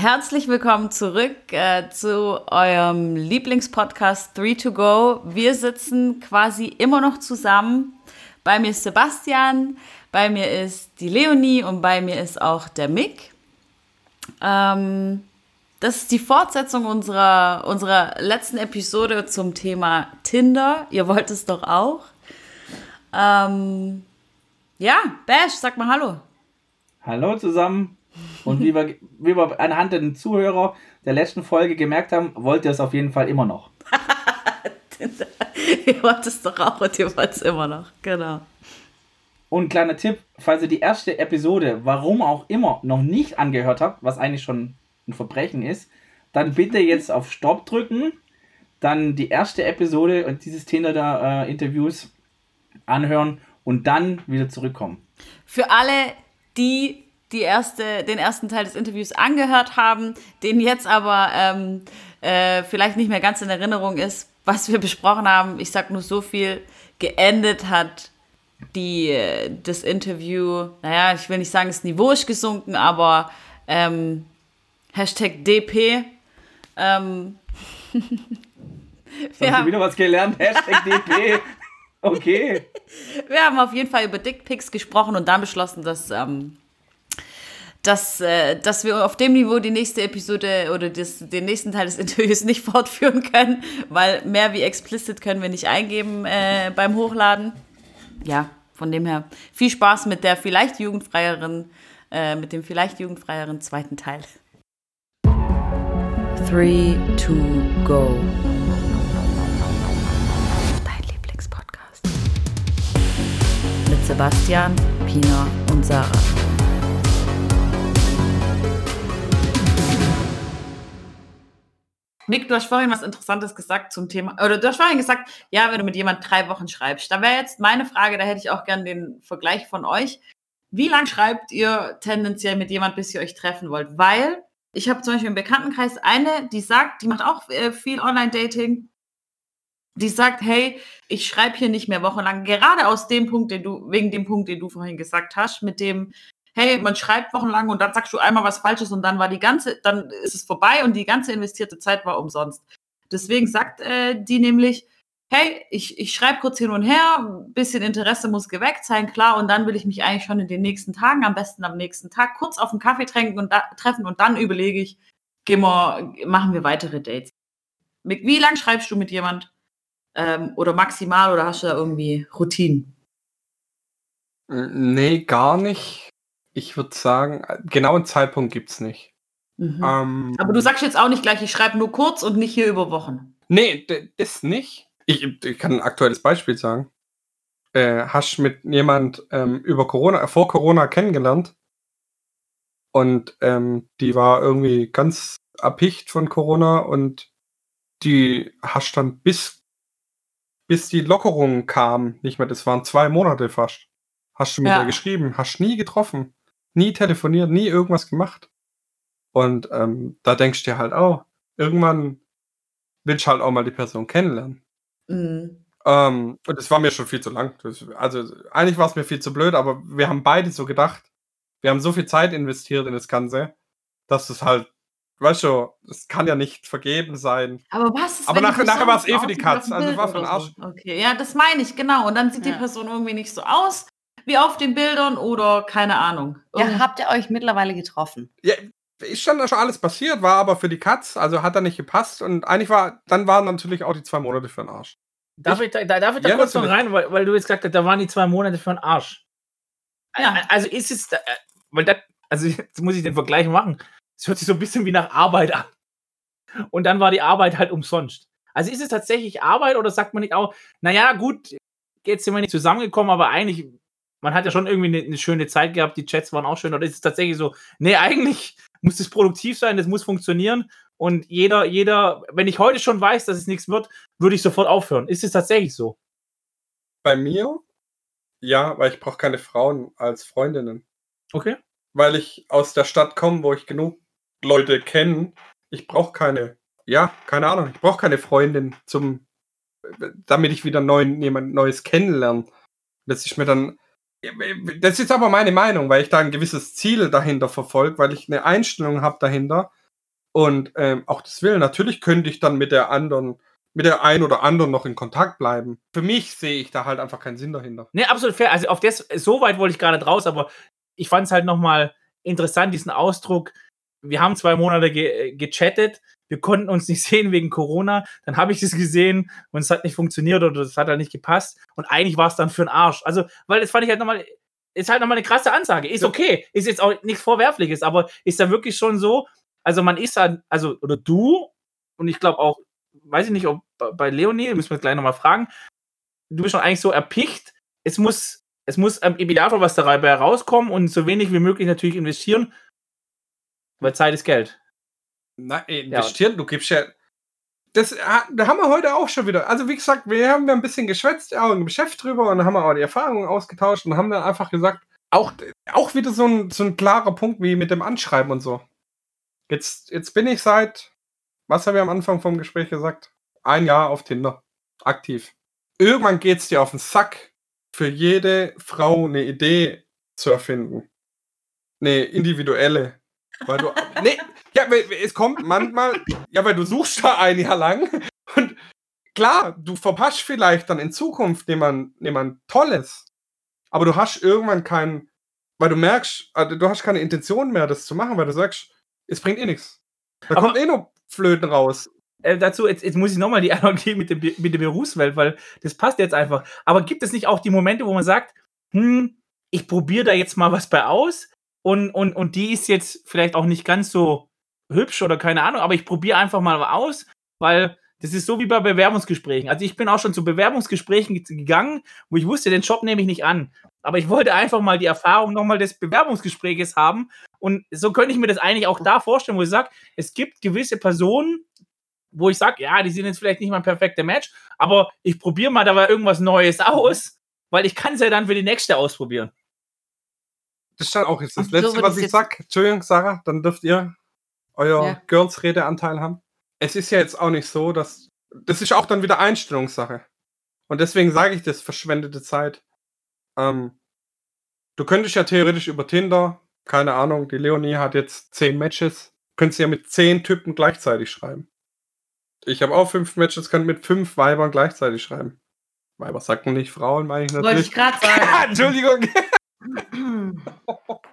Herzlich willkommen zurück äh, zu eurem Lieblingspodcast 3 to Go. Wir sitzen quasi immer noch zusammen. Bei mir ist Sebastian, bei mir ist die Leonie und bei mir ist auch der Mick. Ähm, das ist die Fortsetzung unserer, unserer letzten Episode zum Thema Tinder. Ihr wollt es doch auch. Ähm, ja, Bash, sag mal Hallo. Hallo zusammen. Und wie wir, wie wir anhand der Zuhörer der letzten Folge gemerkt haben, wollt ihr es auf jeden Fall immer noch. ihr wollt es doch auch und ihr wollt es immer noch. Genau. Und kleiner Tipp, falls ihr die erste Episode, warum auch immer, noch nicht angehört habt, was eigentlich schon ein Verbrechen ist, dann bitte jetzt auf Stopp drücken, dann die erste Episode und dieses Tinder-Interviews äh, anhören und dann wieder zurückkommen. Für alle, die die erste, den ersten Teil des Interviews angehört haben, den jetzt aber ähm, äh, vielleicht nicht mehr ganz in Erinnerung ist, was wir besprochen haben. Ich sag nur so viel, geendet hat die, das Interview, naja, ich will nicht sagen, das Niveau ist gesunken, aber ähm, Hashtag DP. Ähm, wir haben wieder was gelernt, Hashtag DP. Okay. Wir haben auf jeden Fall über Dickpics gesprochen und dann beschlossen, dass ähm, dass, äh, dass wir auf dem Niveau die nächste Episode oder das, den nächsten Teil des Interviews nicht fortführen können, weil mehr wie explicit können wir nicht eingeben äh, beim Hochladen. Ja, von dem her viel Spaß mit der vielleicht jugendfreieren, äh, mit dem vielleicht jugendfreieren zweiten Teil. 3 to go. Dein Lieblingspodcast. Mit Sebastian, Pina und Sarah. Nick, du hast vorhin was Interessantes gesagt zum Thema, oder du hast vorhin gesagt, ja, wenn du mit jemand drei Wochen schreibst. Da wäre jetzt meine Frage, da hätte ich auch gern den Vergleich von euch. Wie lange schreibt ihr tendenziell mit jemand, bis ihr euch treffen wollt? Weil ich habe zum Beispiel im Bekanntenkreis eine, die sagt, die macht auch äh, viel Online-Dating. Die sagt, hey, ich schreibe hier nicht mehr wochenlang, gerade aus dem Punkt, den du, wegen dem Punkt, den du vorhin gesagt hast, mit dem, hey, man schreibt wochenlang und dann sagst du einmal was Falsches und dann war die ganze, dann ist es vorbei und die ganze investierte Zeit war umsonst. Deswegen sagt äh, die nämlich, hey, ich, ich schreibe kurz hin und her, bisschen Interesse muss geweckt sein, klar, und dann will ich mich eigentlich schon in den nächsten Tagen, am besten am nächsten Tag, kurz auf einen Kaffee tränken und da, treffen und dann überlege ich, gehen wir, machen wir weitere Dates. Wie lang schreibst du mit jemand? Ähm, oder maximal oder hast du da irgendwie Routinen? Nee, gar nicht ich würde sagen, äh, genauen Zeitpunkt gibt es nicht. Mhm. Ähm, Aber du sagst jetzt auch nicht gleich, ich schreibe nur kurz und nicht hier über Wochen. Nee, das nicht. Ich, ich kann ein aktuelles Beispiel sagen. Äh, hast mit jemand ähm, über Corona, äh, vor Corona kennengelernt und ähm, die war irgendwie ganz erpicht von Corona und die hast dann bis, bis die Lockerung kam, nicht mehr, das waren zwei Monate fast, hast du mit ja. ihr geschrieben, hast nie getroffen nie telefoniert, nie irgendwas gemacht. Und ähm, da denkst du dir halt auch, irgendwann willst du halt auch mal die Person kennenlernen. Mhm. Ähm, und das war mir schon viel zu lang. Das, also eigentlich war es mir viel zu blöd, aber wir haben beide so gedacht, wir haben so viel Zeit investiert in das Ganze, dass es halt, weißt du, das kann ja nicht vergeben sein. Aber was? Ist, aber nachher, nachher war es eh für die Katz. Also war für den Arsch. So. Okay, ja, das meine ich, genau. Und dann sieht ja. die Person irgendwie nicht so aus wie auf den Bildern oder keine Ahnung. Ja, habt ihr euch mittlerweile getroffen? Ja, ist schon, schon alles passiert, war aber für die Katz, also hat er nicht gepasst und eigentlich war, dann waren natürlich auch die zwei Monate für den Arsch. Darf ich, da, darf ich da ja, kurz noch rein, weil, weil, du jetzt gesagt hast, da waren die zwei Monate für den Arsch. Ja. Also ist es, äh, weil das, also jetzt muss ich den Vergleich machen. Es hört sich so ein bisschen wie nach Arbeit an. Und dann war die Arbeit halt umsonst. Also ist es tatsächlich Arbeit oder sagt man nicht auch, naja, gut, jetzt sind wir nicht zusammengekommen, aber eigentlich man hat ja schon irgendwie eine, eine, schöne Zeit gehabt, die Chats waren auch schön. Oder ist es tatsächlich so, nee, eigentlich muss es produktiv sein, das muss funktionieren. Und jeder, jeder, wenn ich heute schon weiß, dass es nichts wird, würde ich sofort aufhören. Ist es tatsächlich so? Bei mir? Ja, weil ich brauche keine Frauen als Freundinnen. Okay. Weil ich aus der Stadt komme, wo ich genug Leute kenne. Ich brauche keine, ja, keine Ahnung, ich brauche keine Freundin zum, damit ich wieder neuen, jemand Neues kennenlerne. Dass ich mir dann, das ist aber meine Meinung, weil ich da ein gewisses Ziel dahinter verfolge, weil ich eine Einstellung habe dahinter, Und ähm, auch das will, natürlich könnte ich dann mit der anderen, mit der einen oder anderen noch in Kontakt bleiben. Für mich sehe ich da halt einfach keinen Sinn dahinter. Nee, absolut fair. Also auf das, so weit wollte ich gar nicht raus, aber ich fand es halt nochmal interessant, diesen Ausdruck. Wir haben zwei Monate ge gechattet, wir konnten uns nicht sehen wegen Corona. Dann habe ich das gesehen und es hat nicht funktioniert oder es hat halt nicht gepasst. Und eigentlich war es dann für den Arsch. Also, weil das fand ich halt nochmal, ist halt nochmal eine krasse Ansage. Ist okay, ist jetzt auch nichts Vorwerfliches, aber ist da wirklich schon so, also man ist halt, also, oder du, und ich glaube auch, weiß ich nicht, ob bei Leonie, müssen wir gleich nochmal fragen, du bist schon eigentlich so erpicht, es muss, es muss im Idealfall was dabei herauskommen und so wenig wie möglich natürlich investieren, weil Zeit ist Geld. Nein, investieren, ja, du gibst ja. Das da haben wir heute auch schon wieder. Also, wie gesagt, wir haben ein bisschen geschwätzt, auch im Geschäft drüber und haben auch die Erfahrungen ausgetauscht und haben dann einfach gesagt, auch, auch wieder so ein, so ein klarer Punkt wie mit dem Anschreiben und so. Jetzt, jetzt bin ich seit, was haben wir am Anfang vom Gespräch gesagt? Ein Jahr auf Tinder. Aktiv. Irgendwann geht es dir auf den Sack, für jede Frau eine Idee zu erfinden. Eine individuelle. Weil du. nee, ja, es kommt manchmal. Ja, weil du suchst da ein Jahr lang. Und klar, du verpasst vielleicht dann in Zukunft jemand, jemand Tolles. Aber du hast irgendwann keinen. Weil du merkst, also du hast keine Intention mehr, das zu machen, weil du sagst, es bringt eh nichts. Da Aber kommt eh nur Flöten raus. Äh, dazu, jetzt, jetzt muss ich nochmal die Analogie mit, dem, mit der Berufswelt, weil das passt jetzt einfach. Aber gibt es nicht auch die Momente, wo man sagt, hm, ich probiere da jetzt mal was bei aus und, und, und die ist jetzt vielleicht auch nicht ganz so hübsch oder keine Ahnung, aber ich probiere einfach mal aus, weil das ist so wie bei Bewerbungsgesprächen. Also ich bin auch schon zu Bewerbungsgesprächen gegangen, wo ich wusste, den Job nehme ich nicht an. Aber ich wollte einfach mal die Erfahrung nochmal des Bewerbungsgespräches haben. Und so könnte ich mir das eigentlich auch da vorstellen, wo ich sage, es gibt gewisse Personen, wo ich sage, ja, die sind jetzt vielleicht nicht mal ein perfekter Match, aber ich probiere mal dabei irgendwas Neues aus, weil ich kann es ja dann für die nächste ausprobieren. Das stand auch jetzt das Letzte, so was ich sag. Entschuldigung, Sarah, dann dürft ihr euer ja. Girls-Redeanteil haben. Es ist ja jetzt auch nicht so, dass. Das ist auch dann wieder Einstellungssache. Und deswegen sage ich das, verschwendete Zeit. Ähm, du könntest ja theoretisch über Tinder, keine Ahnung, die Leonie hat jetzt zehn Matches, könntest ja mit zehn Typen gleichzeitig schreiben. Ich habe auch fünf Matches, kann mit fünf Weibern gleichzeitig schreiben. Weiber sagt man nicht, Frauen meine ich natürlich. Wollte ich gerade sagen. Entschuldigung.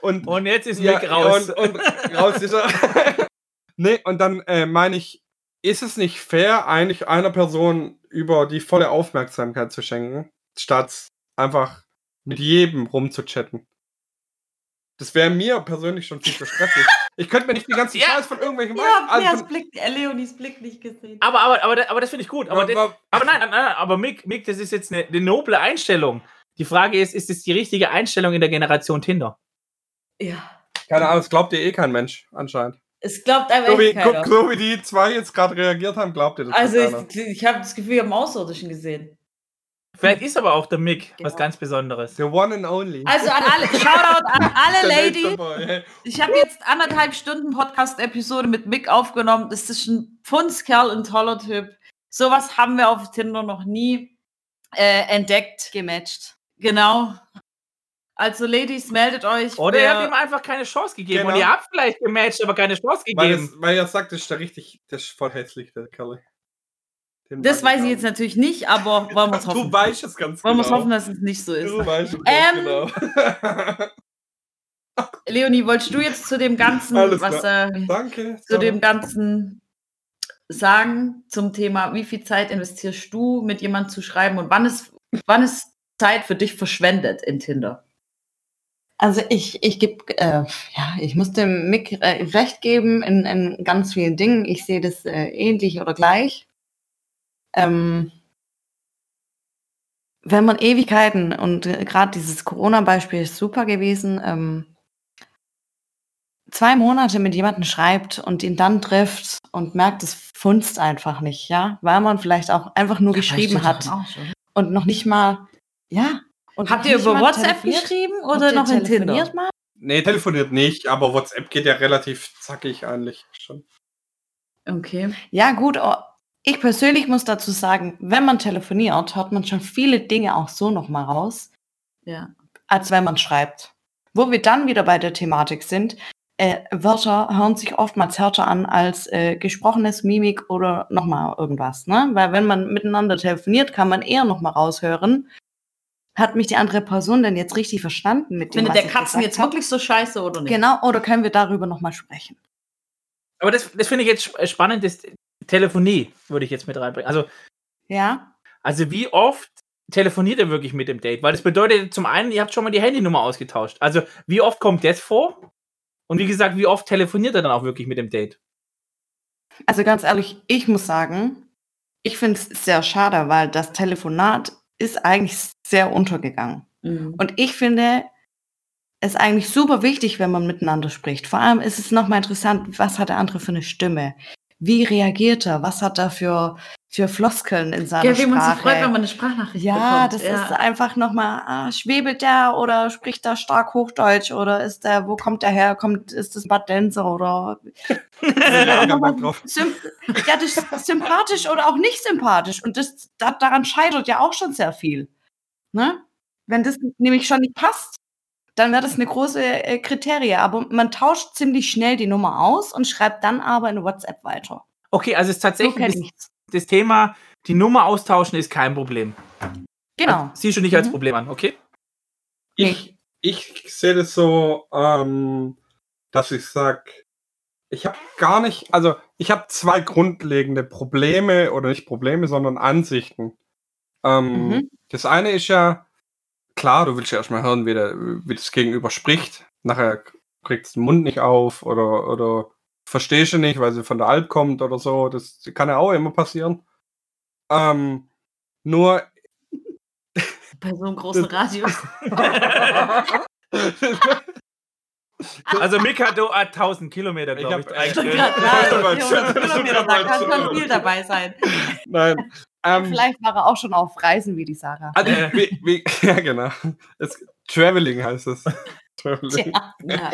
und, und jetzt ist ja, Nick raus. Und, und raus ist er. nee, und dann äh, meine ich, ist es nicht fair, eigentlich einer Person über die volle Aufmerksamkeit zu schenken, statt einfach mit jedem rumzuchatten? Das wäre mir persönlich schon viel zu stressig. Ich könnte mir nicht die ganze ja. Scheiß von irgendwelchen Ja, also Blick, äh, Leonis Blick nicht gesehen. Aber, aber, aber, aber das finde ich gut. Aber, aber, aber nein, nein, nein, aber Mick, Mick, das ist jetzt eine, eine noble Einstellung. Die Frage ist, ist es die richtige Einstellung in der Generation Tinder? Ja. Keine Ahnung, es glaubt dir eh kein Mensch, anscheinend. Es glaubt einfach so wie, keiner. So wie die zwei jetzt gerade reagiert haben, glaubt ihr das Also ich, ich habe das Gefühl, wir haben Außerirdischen gesehen. Vielleicht ist aber auch der Mick genau. was ganz Besonderes. The one and only. Also an alle, Shoutout an alle Ladies. Ich habe jetzt anderthalb Stunden Podcast-Episode mit Mick aufgenommen. Das ist ein Pfundskerl, ein toller Typ. Sowas haben wir auf Tinder noch nie äh, entdeckt. Gematcht. Genau. Also, Ladies, meldet euch. Oder ihr habt ihm einfach keine Chance gegeben. Genau. Und ihr habt vielleicht gematcht, aber keine Chance gegeben. Weil, er sagt, das ist der richtig, das ist voll hässlich, der Kerl. Das weiß ich jetzt natürlich nicht, aber wollen wir es hoffen. Du weißt es ganz genau. Wollen wir es hoffen, dass es nicht so ist. Du weißt es ähm, genau. Leonie, wolltest du jetzt zu dem ganzen, Alles was äh, Danke, zu dem ganzen sagen zum Thema, wie viel Zeit investierst du, mit jemandem zu schreiben und wann ist, wann ist Zeit für dich verschwendet in Tinder? Also ich, ich gebe, äh, ja, ich muss dem Mick äh, recht geben in, in ganz vielen Dingen. Ich sehe das äh, ähnlich oder gleich. Ähm, wenn man Ewigkeiten und äh, gerade dieses Corona-Beispiel ist super gewesen, ähm, zwei Monate mit jemandem schreibt und ihn dann trifft und merkt, es funzt einfach nicht, ja, weil man vielleicht auch einfach nur ja, geschrieben hat und noch nicht mal, ja. Und Habt ihr über WhatsApp geschrieben oder noch in Tinder? Mal? Nee, telefoniert nicht, aber WhatsApp geht ja relativ zackig eigentlich schon. Okay. Ja, gut, oh, ich persönlich muss dazu sagen, wenn man telefoniert, hört man schon viele Dinge auch so nochmal raus, ja. als wenn man schreibt. Wo wir dann wieder bei der Thematik sind, äh, Wörter hören sich oftmals härter an als äh, gesprochenes Mimik oder nochmal irgendwas. Ne? Weil wenn man miteinander telefoniert, kann man eher nochmal raushören, hat mich die andere Person denn jetzt richtig verstanden mit dem, Findet der Katzen jetzt hab? wirklich so scheiße oder nicht? Genau, oder können wir darüber nochmal sprechen? Aber das, das finde ich jetzt spannend, das Telefonie würde ich jetzt mit reinbringen. Also, ja. Also, wie oft telefoniert ihr wirklich mit dem Date? Weil das bedeutet zum einen, ihr habt schon mal die Handynummer ausgetauscht. Also, wie oft kommt das vor? Und wie gesagt, wie oft telefoniert er dann auch wirklich mit dem Date? Also ganz ehrlich, ich muss sagen, ich finde es sehr schade, weil das Telefonat ist eigentlich sehr untergegangen. Mhm. Und ich finde es eigentlich super wichtig, wenn man miteinander spricht. Vor allem ist es nochmal interessant, was hat der andere für eine Stimme? Wie reagiert er? Was hat er für, für Floskeln in seiner Sprache? Ja, wie man sich freut, wenn man eine Sprachnachricht ja, bekommt. Das ja, das ist einfach nochmal, ah, schwebelt der oder spricht der stark Hochdeutsch oder ist der, wo kommt der her? Kommt, ist das Bad Denzer oder? ja, ja, das ist sympathisch oder auch nicht sympathisch. Und das, da, daran scheitert ja auch schon sehr viel. Ne? Wenn das nämlich schon nicht passt, dann wäre das eine große äh, Kriterie. Aber man tauscht ziemlich schnell die Nummer aus und schreibt dann aber in WhatsApp weiter. Okay, also es ist tatsächlich so das, das, Thema, die Nummer austauschen ist kein Problem. Genau. Also, siehst du nicht mhm. als Problem an, okay? Ich, ich sehe das so, ähm, dass ich sage, ich habe gar nicht, also ich habe zwei grundlegende Probleme oder nicht Probleme, sondern Ansichten. Ähm, mhm. Das eine ist ja, klar, du willst ja erstmal hören, wie, der, wie das Gegenüber spricht. Nachher kriegst du den Mund nicht auf oder, oder verstehst du nicht, weil sie von der Alp kommt oder so. Das kann ja auch immer passieren. Ähm, nur. Bei so einem großen Radius. Also Mikado hat 1000 Kilometer, glaube ich. ich, ich Nein, 400 Kilometer, da kann schon viel dabei sein. Nein, ähm, Vielleicht war er auch schon auf Reisen wie die Sarah. Also, wie, wie, ja, genau. Es, Traveling heißt es. Traveling. Ja.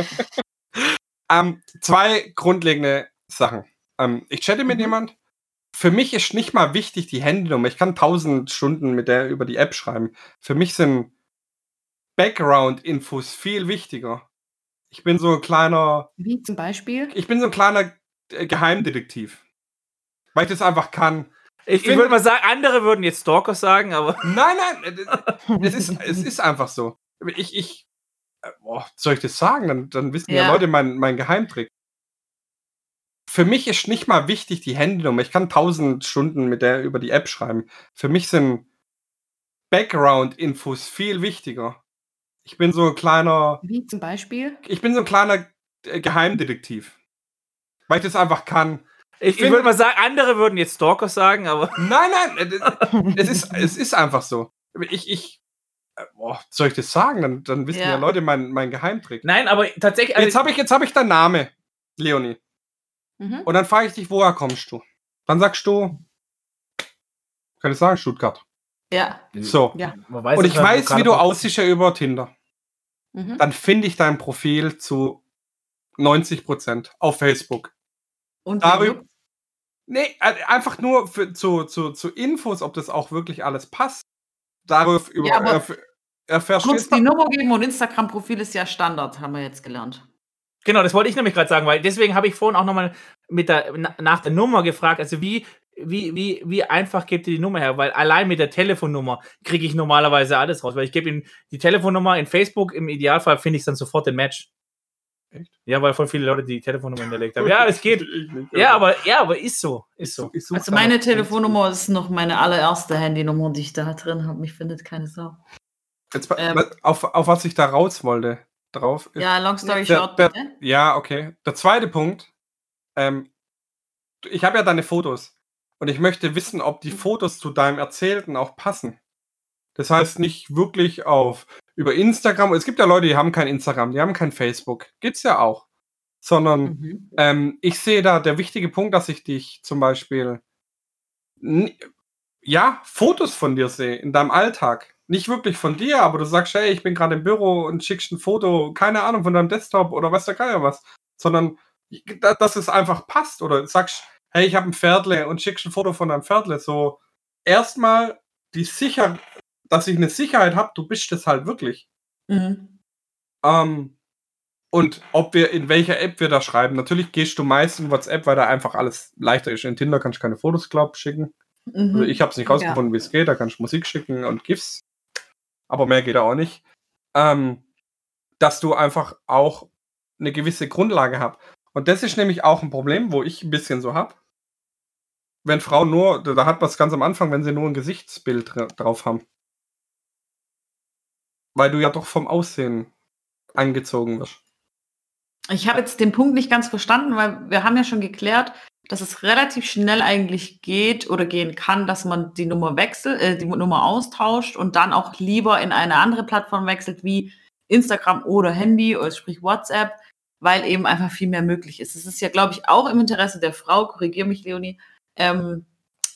ähm, zwei grundlegende Sachen. Ähm, ich chatte mit mhm. jemand. Für mich ist nicht mal wichtig die Handynummer. Ich kann tausend Stunden mit der über die App schreiben. Für mich sind Background-Infos viel wichtiger. Ich bin so ein kleiner. Wie zum Beispiel? Ich bin so ein kleiner äh, Geheimdetektiv. Weil ich das einfach kann. Ich, ich würde mal sagen, andere würden jetzt Stalker sagen, aber. Nein, nein, es ist, es ist einfach so. Ich, ich, äh, boah, soll ich das sagen? Dann, dann wissen ja, ja Leute mein, mein Geheimtrick. Für mich ist nicht mal wichtig die Handynummer. Ich kann tausend Stunden mit der über die App schreiben. Für mich sind Background-Infos viel wichtiger. Ich bin so ein kleiner. Wie zum Beispiel? Ich bin so ein kleiner äh, Geheimdetektiv. Weil ich das einfach kann. Ich, ich würde mal sagen, andere würden jetzt Stalker sagen, aber. Nein, nein, äh, es ist, es ist einfach so. Ich, ich, äh, boah, soll ich das sagen? Dann, dann wissen ja, ja Leute meinen mein Geheimtrick. Nein, aber tatsächlich. Also jetzt habe ich, hab ich deinen Namen, Leonie. Mhm. Und dann frage ich dich, woher kommst du? Dann sagst du, kann ich sagen, Stuttgart. Ja. So. Ja. Und ich weiß, wie du aussiehst ja über Tinder. Mhm. Dann finde ich dein Profil zu 90% auf Facebook. Und darüber. Nee, einfach nur für, zu, zu, zu Infos, ob das auch wirklich alles passt. Darauf über, ja, erf erfährst Kurz die Nummer geben und Instagram-Profil ist ja Standard, haben wir jetzt gelernt. Genau, das wollte ich nämlich gerade sagen, weil deswegen habe ich vorhin auch nochmal mit der, nach der Nummer gefragt. Also wie, wie, wie, wie einfach gebt ihr die Nummer her? Weil allein mit der Telefonnummer kriege ich normalerweise alles raus. Weil ich gebe ihm die Telefonnummer in Facebook, im Idealfall finde ich dann sofort den Match. Echt? Ja, weil voll viele Leute die Telefonnummer hinterlegt haben. Ja, es geht. ja, aber, ja, aber ist so. Ist so. also meine Telefonnummer ist noch meine allererste Handynummer, die ich da drin habe. Mich findet keine Sau. Jetzt, ähm, auf, auf was ich da raus wollte. Drauf. Ja, long story der, short, der, Ja, okay. Der zweite Punkt. Ähm, ich habe ja deine Fotos. Und ich möchte wissen, ob die Fotos zu deinem Erzählten auch passen. Das heißt nicht wirklich auf über Instagram. Es gibt ja Leute, die haben kein Instagram, die haben kein Facebook. Gibt's ja auch. Sondern mhm. ähm, ich sehe da der wichtige Punkt, dass ich dich zum Beispiel ja, Fotos von dir sehe in deinem Alltag. Nicht wirklich von dir, aber du sagst, hey, ich bin gerade im Büro und schickst ein Foto, keine Ahnung, von deinem Desktop oder was der Geier was. Sondern, dass es einfach passt. Oder sagst, hey, ich habe ein Pferdle und schickst ein Foto von deinem Pferdle. So, erstmal die sicher, dass ich eine Sicherheit habe, du bist es halt wirklich. Mhm. Ähm, Und ob wir in welcher App wir da schreiben. Natürlich gehst du meist in WhatsApp, weil da einfach alles leichter ist. In Tinder kannst du keine Fotos, glaub, schicken. Mhm. Also ich habe es nicht rausgefunden, ja. wie es geht. Da kannst du Musik schicken und GIFs. Aber mehr geht auch nicht. Ähm, dass du einfach auch eine gewisse Grundlage hast. Und das ist nämlich auch ein Problem, wo ich ein bisschen so habe. Wenn Frauen nur, da hat man es ganz am Anfang, wenn sie nur ein Gesichtsbild drauf haben. Weil du ja doch vom Aussehen angezogen wirst. Ich habe jetzt den Punkt nicht ganz verstanden, weil wir haben ja schon geklärt, dass es relativ schnell eigentlich geht oder gehen kann, dass man die Nummer wechselt, äh, die Nummer austauscht und dann auch lieber in eine andere Plattform wechselt, wie Instagram oder Handy oder sprich WhatsApp, weil eben einfach viel mehr möglich ist. Es ist ja, glaube ich, auch im Interesse der Frau, korrigiere mich, Leonie, ähm,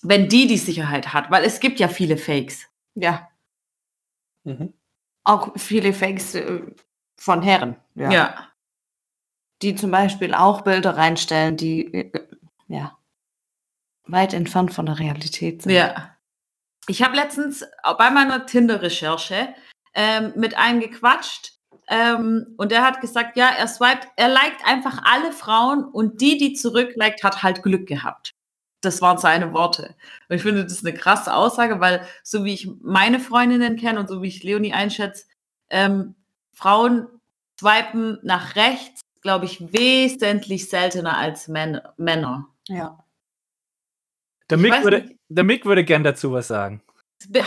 wenn die die Sicherheit hat, weil es gibt ja viele Fakes. Ja. Mhm. Auch viele Fakes äh, von Herren. Ja. ja. Die zum Beispiel auch Bilder reinstellen, die äh, ja weit entfernt von der Realität sind. Ja. Ich habe letztens bei meiner Tinder-Recherche ähm, mit einem gequatscht ähm, und der hat gesagt, ja, er swiped, er liked einfach alle Frauen und die, die zurückliked, hat halt Glück gehabt. Das waren seine Worte. Und ich finde das ist eine krasse Aussage, weil so wie ich meine Freundinnen kenne und so wie ich Leonie einschätze, ähm, Frauen swipen nach rechts, glaube ich, wesentlich seltener als Män Männer. Ja. Der Mick, würde, der Mick würde gern dazu was sagen.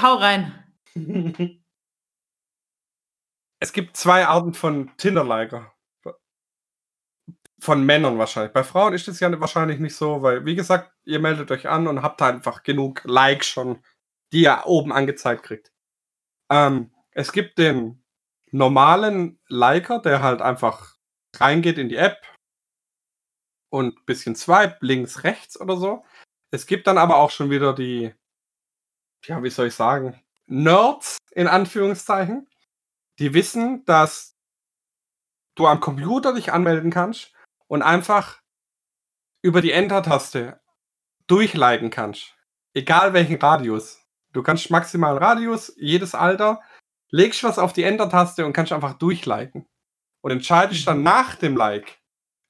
Hau rein. Es gibt zwei Arten von Tinder-Liker. Von Männern wahrscheinlich. Bei Frauen ist das ja wahrscheinlich nicht so, weil, wie gesagt, ihr meldet euch an und habt einfach genug Likes schon, die ihr oben angezeigt kriegt. Ähm, es gibt den normalen Liker, der halt einfach reingeht in die App und ein bisschen swipe, links, rechts oder so. Es gibt dann aber auch schon wieder die, ja, wie soll ich sagen, Nerds in Anführungszeichen, die wissen, dass du am Computer dich anmelden kannst und einfach über die Enter-Taste durchleiten kannst. Egal welchen Radius. Du kannst maximalen Radius, jedes Alter, legst was auf die Enter-Taste und kannst einfach durchleiten. Und entscheidest dann mhm. nach dem Like,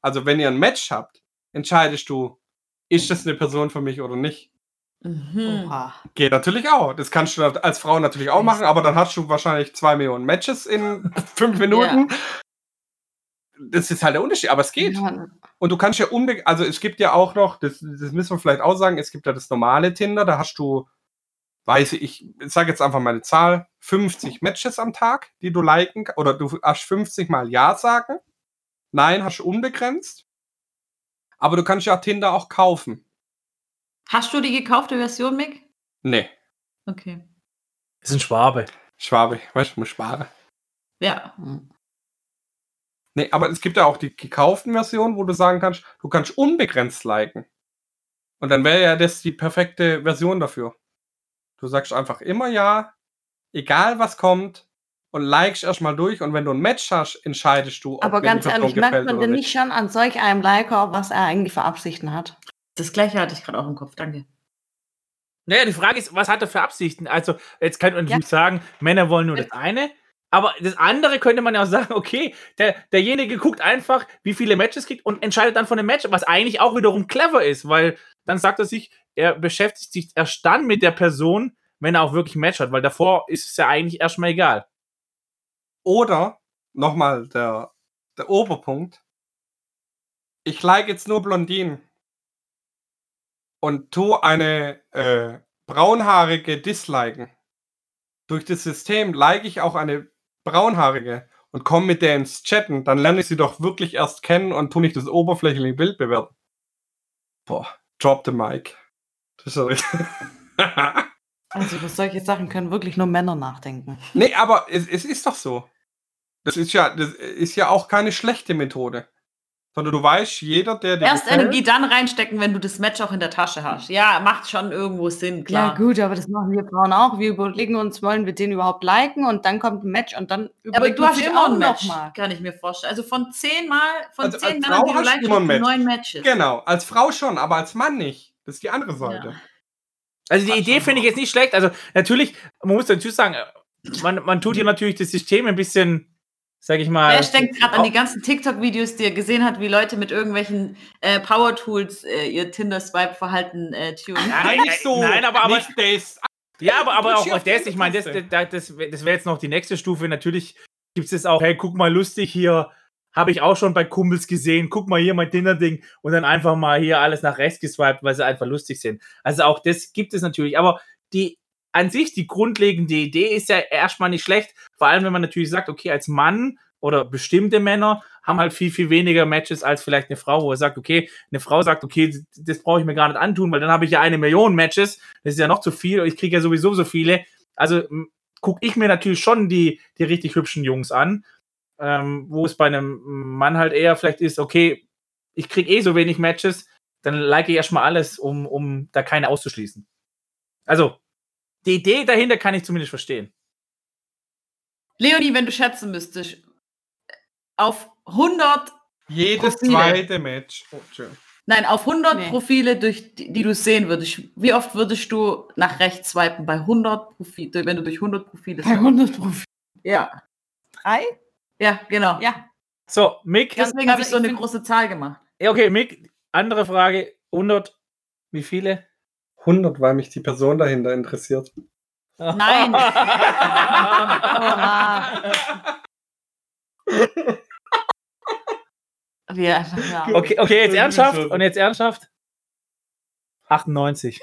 also wenn ihr ein Match habt, entscheidest du, ist das eine Person für mich oder nicht. Mhm. Geht natürlich auch. Das kannst du als Frau natürlich auch machen, aber dann hast du wahrscheinlich zwei Millionen Matches in fünf Minuten. Ja. Das ist halt der Unterschied, aber es geht. Ja. Und du kannst ja unbedingt, also es gibt ja auch noch, das, das müssen wir vielleicht auch sagen, es gibt ja das normale Tinder, da hast du, weiß ich, ich sage jetzt einfach mal eine Zahl, 50 Matches am Tag, die du liken, oder du hast 50 mal Ja sagen. Nein, hast du unbegrenzt. Aber du kannst ja Tinder auch kaufen. Hast du die gekaufte Version, Mick? Nee. Okay. Ist ein Schwabe. Schwabe, weißt du, muss sparen. Ja. Nee, aber es gibt ja auch die gekauften Versionen, wo du sagen kannst, du kannst unbegrenzt liken. Und dann wäre ja das die perfekte Version dafür. Du sagst einfach immer ja, egal was kommt, und likest erstmal durch und wenn du ein Match hast, entscheidest du, ob Aber ganz ehrlich, merkt man denn nicht schon an solch einem Liker, was er eigentlich für Absichten hat? Das gleiche hatte ich gerade auch im Kopf, danke. Naja, die Frage ist, was hat er für Absichten? Also, jetzt könnte man natürlich ja. sagen, Männer wollen nur das eine, aber das andere könnte man ja auch sagen, okay, der, derjenige guckt einfach, wie viele Matches kriegt und entscheidet dann von dem Match, was eigentlich auch wiederum clever ist, weil dann sagt er sich, er beschäftigt sich erst dann mit der Person, wenn er auch wirklich ein Match hat, weil davor ist es ja eigentlich erstmal egal. Oder, nochmal der, der Oberpunkt, ich like jetzt nur Blondinen und tu eine äh, braunhaarige disliken. Durch das System like ich auch eine braunhaarige und komme mit der ins Chatten, dann lerne ich sie doch wirklich erst kennen und tu nicht das oberflächliche Bild bewerten. Boah, drop the mic. Das ist ja Also über solche Sachen können wirklich nur Männer nachdenken. Nee, aber es, es ist doch so. Das ist ja, das ist ja auch keine schlechte Methode. Sondern du weißt, jeder, der dir. Erst Energie dann reinstecken, wenn du das Match auch in der Tasche hast. Ja, macht schon irgendwo Sinn, klar. Ja, gut, aber das machen wir Frauen auch. Wir überlegen uns, wollen wir den überhaupt liken und dann kommt ein Match und dann Aber du hast immer ein Match, mal. kann ich mir vorstellen. Also von zehn Mal, von also zehn Männern, die du likest, hast Match. neun Matches. Genau, als Frau schon, aber als Mann nicht. Das ist die andere Seite. Ja. Also die Ach, Idee finde ich jetzt nicht schlecht. Also natürlich, man muss natürlich sagen, man, man tut hier natürlich das System ein bisschen sag ich mal. Er denkt gerade an die ganzen TikTok-Videos, die er gesehen hat, wie Leute mit irgendwelchen äh, Power-Tools äh, ihr Tinder-Swipe-Verhalten äh, tunen. Nein, nicht so. Nein, aber, aber nicht das. Ja, aber, aber auch das, ich meine, das, das, das, das wäre jetzt noch die nächste Stufe. Natürlich gibt es auch, hey, guck mal lustig hier, habe ich auch schon bei Kumpels gesehen, guck mal hier mein Tinder-Ding und dann einfach mal hier alles nach rechts geswiped, weil sie einfach lustig sind. Also auch das gibt es natürlich, aber die an sich, die grundlegende Idee ist ja erstmal nicht schlecht, vor allem wenn man natürlich sagt, okay, als Mann oder bestimmte Männer haben halt viel, viel weniger Matches als vielleicht eine Frau, wo er sagt, okay, eine Frau sagt, okay, das brauche ich mir gar nicht antun, weil dann habe ich ja eine Million Matches, das ist ja noch zu viel und ich kriege ja sowieso so viele. Also gucke ich mir natürlich schon die, die richtig hübschen Jungs an, ähm, wo es bei einem Mann halt eher vielleicht ist, okay, ich kriege eh so wenig Matches, dann like ich erstmal alles, um, um da keine auszuschließen. Also, die Idee dahinter kann ich zumindest verstehen. Leonie, wenn du schätzen müsstest, auf 100 jedes Profile. zweite Match. Oh, Nein, auf 100 nee. Profile, durch die, die, du sehen würdest. Wie oft würdest du nach rechts swipen bei 100 Profile, wenn du durch 100 Profile Bei 100 Profile? Ja. Drei? Ja, genau. Ja. So, Mick. Deswegen habe ich so eine große Zahl gemacht. Ja, okay, Mick, andere Frage. 100, wie viele? 100, weil mich die Person dahinter interessiert. Nein. Wir einfach, ja. Okay, okay, jetzt ernsthaft und jetzt ernsthaft. 98.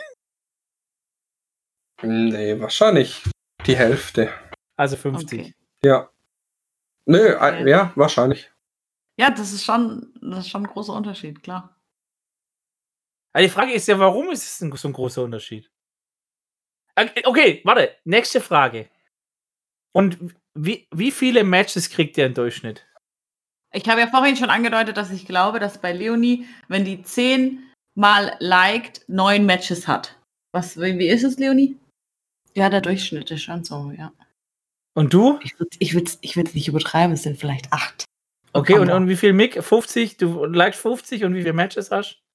Nee, wahrscheinlich die Hälfte. Also 50. Okay. Ja. Nö, okay. ja, wahrscheinlich. Ja, das ist schon, das ist schon ein großer Unterschied, klar. Aber die Frage ist ja, warum ist es so ein großer Unterschied? Okay, warte, nächste Frage. Und wie, wie viele Matches kriegt ihr im Durchschnitt? Ich habe ja vorhin schon angedeutet, dass ich glaube, dass bei Leonie, wenn die zehnmal liked, neun Matches hat. Was, wie ist es, Leonie? Ja, der Durchschnitt ist schon so, ja. Und du? Ich würde ich würd, ich würd nicht übertreiben, es sind vielleicht acht. Okay, und, und wie viel Mick? 50? Du likest 50 und wie viele Matches hast du?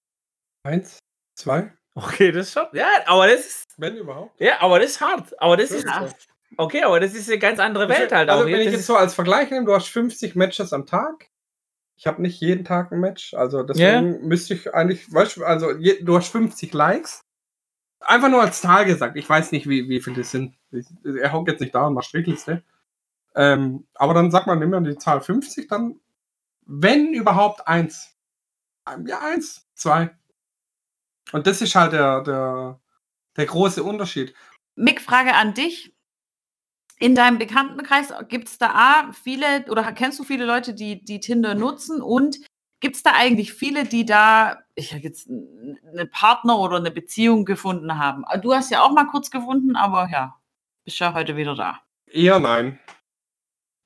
Eins, zwei. Okay, das ist schon. Ja, aber das ist. Wenn überhaupt. Ja, aber das ist hart. Aber das, das ist. Hart. Okay, aber das ist eine ganz andere Welt halt also, auch. Wenn ich jetzt so als Vergleich nehme, du hast 50 Matches am Tag. Ich habe nicht jeden Tag ein Match, also deswegen yeah. müsste ich eigentlich, weißt du, also je, du hast 50 Likes. Einfach nur als Zahl gesagt. Ich weiß nicht, wie, wie viele das sind. Ich, er hockt jetzt nicht da und macht Strichliste. Ähm, aber dann sagt man, nimm dann die Zahl 50, dann, wenn überhaupt eins. Ja, eins, zwei. Und das ist halt der, der, der große Unterschied. Mick, Frage an dich. In deinem Bekanntenkreis gibt es da A, viele oder kennst du viele Leute, die, die Tinder nutzen und gibt es da eigentlich viele, die da ich jetzt eine Partner oder eine Beziehung gefunden haben? Du hast ja auch mal kurz gefunden, aber ja, bist ja heute wieder da. Eher nein.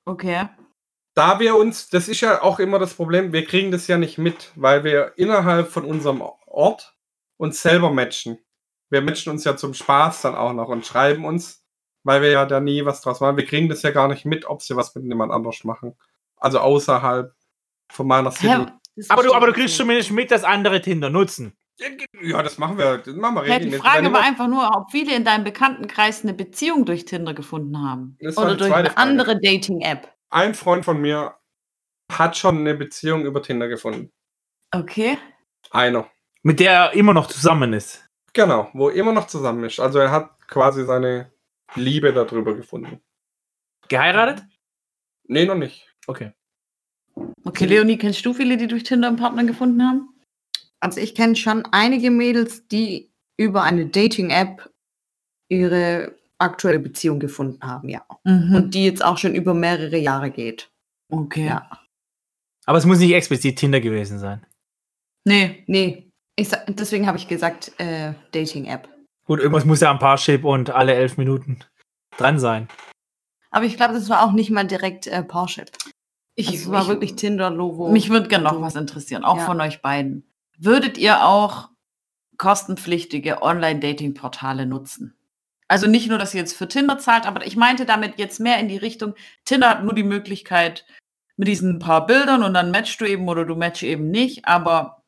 Okay. Da wir uns, das ist ja auch immer das Problem, wir kriegen das ja nicht mit, weil wir innerhalb von unserem Ort uns selber matchen. Wir matchen uns ja zum Spaß dann auch noch und schreiben uns, weil wir ja da nie was draus machen. Wir kriegen das ja gar nicht mit, ob sie was mit jemand anders machen. Also außerhalb von meiner City. Ja, aber, du, aber du kriegst zumindest mit, dass andere Tinder nutzen. Ja, das machen wir. Das machen wir ja, die Frage war einfach nur, ob viele in deinem Bekanntenkreis eine Beziehung durch Tinder gefunden haben. Oder durch eine Frage. andere Dating-App. Ein Freund von mir hat schon eine Beziehung über Tinder gefunden. Okay. Einer. Mit der er immer noch zusammen ist. Genau, wo er immer noch zusammen ist. Also er hat quasi seine Liebe darüber gefunden. Geheiratet? Nee, noch nicht. Okay. Okay, Leonie, kennst du viele, die durch Tinder einen Partner gefunden haben? Also ich kenne schon einige Mädels, die über eine Dating-App ihre aktuelle Beziehung gefunden haben, ja. Mhm. Und die jetzt auch schon über mehrere Jahre geht. Okay. Ja. Aber es muss nicht explizit Tinder gewesen sein. Nee. Nee, ich, deswegen habe ich gesagt, äh, Dating-App. Gut, irgendwas muss ja am Parship und alle elf Minuten dran sein. Aber ich glaube, das war auch nicht mal direkt äh, Parship. Ich, also es war ich, wirklich Tinder, Logo. Mich würde gerne noch was interessieren, auch ja. von euch beiden. Würdet ihr auch kostenpflichtige Online-Dating-Portale nutzen? Also nicht nur, dass ihr jetzt für Tinder zahlt, aber ich meinte damit jetzt mehr in die Richtung, Tinder hat nur die Möglichkeit mit diesen paar Bildern und dann matchst du eben oder du matchst eben nicht, aber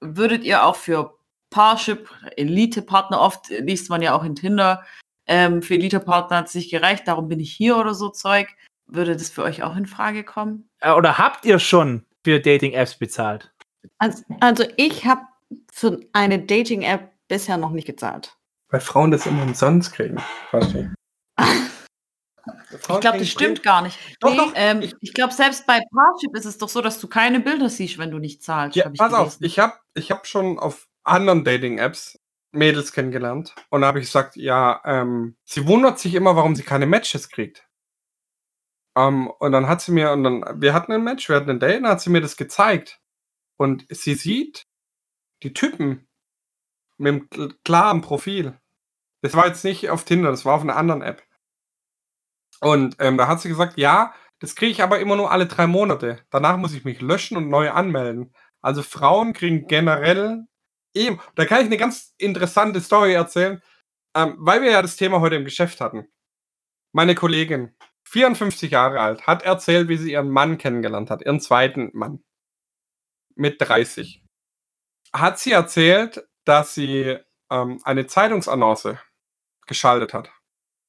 würdet ihr auch für Parship, Elite-Partner, oft liest man ja auch in Tinder, ähm, für Elite-Partner hat es sich gereicht, darum bin ich hier oder so Zeug. Würde das für euch auch in Frage kommen? Äh, oder habt ihr schon für Dating-Apps bezahlt? Also, also ich habe für eine Dating-App bisher noch nicht gezahlt. Weil Frauen das immer umsonst kriegen. Verstehe. ich glaube, das stimmt gar nicht. Doch, nee, doch. Ähm, ich, ich glaube, selbst bei Parship ist es doch so, dass du keine Bilder siehst, wenn du nicht zahlst. Ja, pass gelesen. auf, ich habe ich hab schon auf anderen Dating-Apps Mädels kennengelernt und da habe ich gesagt, ja, ähm, sie wundert sich immer, warum sie keine Matches kriegt. Um, ähm, und dann hat sie mir, und dann, wir hatten ein Match, wir hatten ein Date, und dann hat sie mir das gezeigt. Und sie sieht die Typen mit dem klaren Profil. Das war jetzt nicht auf Tinder, das war auf einer anderen App. Und ähm, da hat sie gesagt, ja, das kriege ich aber immer nur alle drei Monate. Danach muss ich mich löschen und neu anmelden. Also Frauen kriegen generell eben. Da kann ich eine ganz interessante Story erzählen, ähm, weil wir ja das Thema heute im Geschäft hatten. Meine Kollegin 54 Jahre alt, hat erzählt, wie sie ihren Mann kennengelernt hat, ihren zweiten Mann. Mit 30. Hat sie erzählt, dass sie ähm, eine Zeitungsannonce geschaltet hat.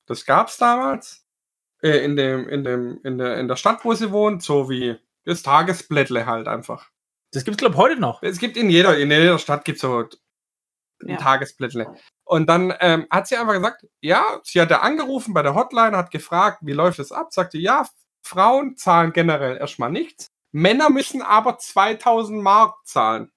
Das gab es damals äh, in, dem, in, dem, in, der, in der Stadt, wo sie wohnt, so wie das Tagesblättle halt einfach. Das gibt es, glaube ich, heute noch. Es gibt in jeder, in jeder Stadt gibt so ein ja. Tagesblättle. Und dann ähm, hat sie einfach gesagt, ja, sie hatte angerufen bei der Hotline, hat gefragt, wie läuft es ab? Sagte, ja, Frauen zahlen generell erstmal nichts. Männer müssen aber 2000 Mark zahlen,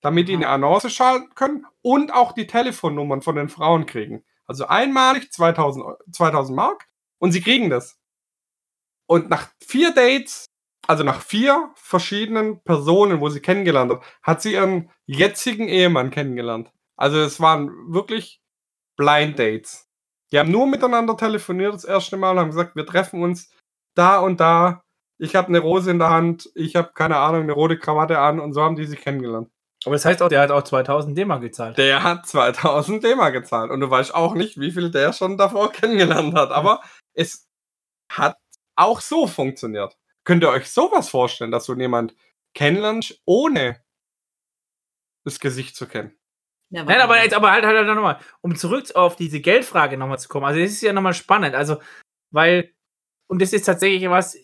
damit die eine Annonce schalten können und auch die Telefonnummern von den Frauen kriegen. Also einmalig 2000, 2000 Mark und sie kriegen das. Und nach vier Dates, also nach vier verschiedenen Personen, wo sie kennengelernt hat, hat sie ihren jetzigen Ehemann kennengelernt. Also es waren wirklich Blind Dates. Die haben nur miteinander telefoniert das erste Mal und haben gesagt, wir treffen uns da und da. Ich habe eine Rose in der Hand, ich habe keine Ahnung, eine rote Krawatte an und so haben die sich kennengelernt. Aber das heißt auch, der hat auch 2000 D-Mark gezahlt. Der hat 2000 D-Mark gezahlt und du weißt auch nicht, wie viel der schon davor kennengelernt hat. Aber es hat auch so funktioniert. Könnt ihr euch sowas vorstellen, dass du jemand kennenlernst, ohne das Gesicht zu kennen? Ja, Nein, aber jetzt, aber halt, halt, halt nochmal, um zurück auf diese Geldfrage nochmal zu kommen. Also, das ist ja nochmal spannend. Also, weil, und das ist tatsächlich was,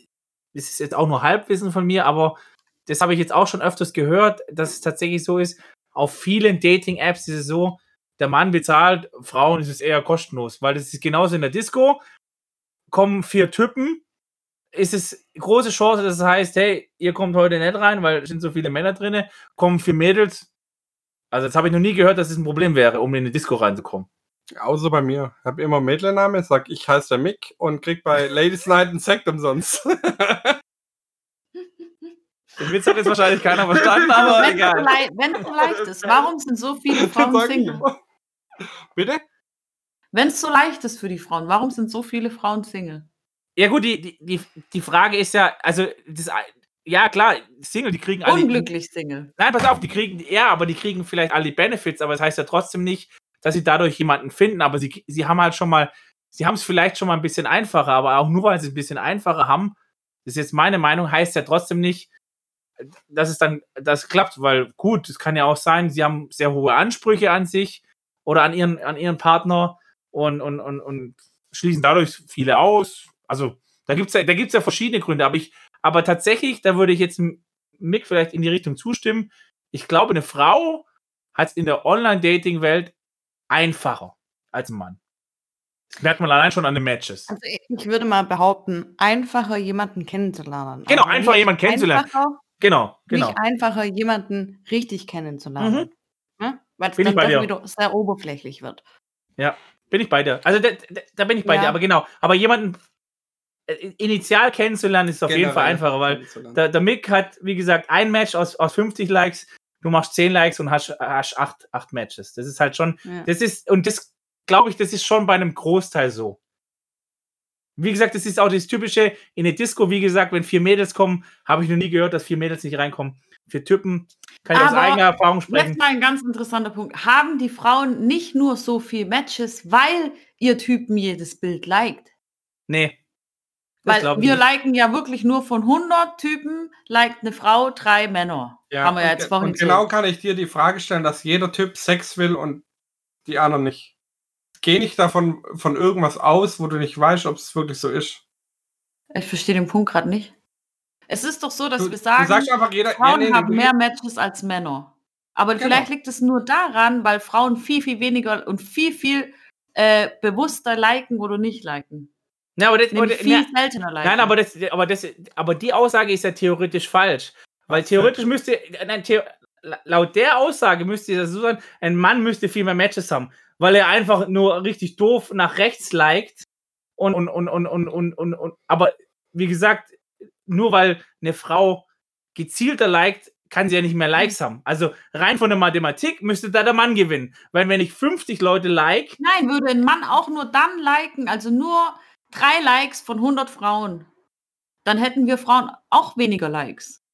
das ist jetzt auch nur Halbwissen von mir, aber das habe ich jetzt auch schon öfters gehört, dass es tatsächlich so ist. Auf vielen Dating-Apps ist es so, der Mann bezahlt, Frauen ist es eher kostenlos, weil das ist genauso in der Disco. Kommen vier Typen, ist es große Chance, dass es heißt, hey, ihr kommt heute nicht rein, weil es sind so viele Männer drin. Kommen vier Mädels, also das habe ich noch nie gehört, dass es ein Problem wäre, um in eine Disco reinzukommen. Außer bei mir. Ich habe immer Mädlenname, sag ich heiße der Mick und krieg bei Ladies Night einen Sekt umsonst. Den Witz hat jetzt wahrscheinlich keiner verstanden, aber wenn egal. Wenn es so leicht ist, warum sind so viele Frauen Single? Bitte? Wenn es so leicht ist für die Frauen, warum sind so viele Frauen Single? Ja gut, die, die, die Frage ist ja, also das, ja, klar, Single, die kriegen alle. Unglücklich Single. Nein, pass auf, die kriegen, ja, aber die kriegen vielleicht alle die Benefits, aber das heißt ja trotzdem nicht, dass sie dadurch jemanden finden, aber sie, sie haben halt schon mal, sie haben es vielleicht schon mal ein bisschen einfacher, aber auch nur weil sie es ein bisschen einfacher haben, das ist jetzt meine Meinung, heißt ja trotzdem nicht, dass es dann, das klappt, weil gut, es kann ja auch sein, sie haben sehr hohe Ansprüche an sich oder an ihren, an ihren Partner und, und, und, und schließen dadurch viele aus. Also, da gibt es ja, da gibt's ja verschiedene Gründe, aber ich, aber tatsächlich, da würde ich jetzt Mick vielleicht in die Richtung zustimmen. Ich glaube, eine Frau hat es in der Online-Dating-Welt einfacher als ein Mann. Das merkt man allein schon an den Matches. Also ich würde mal behaupten, einfacher jemanden kennenzulernen. Genau, also einfacher jemanden kennenzulernen. Einfacher, genau, genau. Nicht einfacher jemanden richtig kennenzulernen. Mhm. Ja? Weil es dann doch wieder sehr oberflächlich wird. Ja, bin ich bei dir. Also da, da, da bin ich bei ja. dir, aber genau. Aber jemanden äh, initial kennenzulernen ist auf Generell jeden Fall einfacher, weil der, der Mick hat, wie gesagt, ein Match aus, aus 50 Likes, du machst 10 Likes und hast, hast 8, 8 Matches. Das ist halt schon, ja. das ist, und das glaube ich, das ist schon bei einem Großteil so. Wie gesagt, das ist auch das Typische in der Disco, wie gesagt, wenn vier Mädels kommen, habe ich noch nie gehört, dass vier Mädels nicht reinkommen. Für Typen kann ich Aber aus eigener Erfahrung sprechen. Jetzt mal ein ganz interessanter Punkt. Haben die Frauen nicht nur so viel Matches, weil ihr Typen jedes Bild liked? Nee. Weil wir liken ja wirklich nur von 100 Typen, liked eine Frau, drei Männer. Ja, haben wir ja jetzt vorhin und genau kann ich dir die Frage stellen, dass jeder Typ Sex will und die anderen nicht. Geh nicht davon von irgendwas aus, wo du nicht weißt, ob es wirklich so ist. Ich verstehe den Punkt gerade nicht. Es ist doch so, dass Du, wir sagen, jeder, Frauen nee, nee, haben du- mehr Matches als Männer. Aber Genau. vielleicht liegt es nur daran, weil Frauen viel, viel weniger und viel, viel äh, bewusster liken oder nicht liken. Ja, aber das, aber viel ne, seltener liken. nein, aber, das, aber, das, aber die Aussage ist ja theoretisch falsch. Weil theoretisch müsste, nein, theo, laut der Aussage müsste das so sein, ein Mann müsste viel mehr Matches haben, weil er einfach nur richtig doof nach rechts liked und, und, und, und, und, und, und, und aber wie gesagt, nur weil eine Frau gezielter liked, kann sie ja nicht mehr Likes haben. Also rein von der Mathematik müsste da der Mann gewinnen. Weil wenn ich 50 Leute like, Nein, würde ein Mann auch nur dann liken, also nur drei Likes von 100 Frauen, dann hätten wir Frauen auch weniger Likes.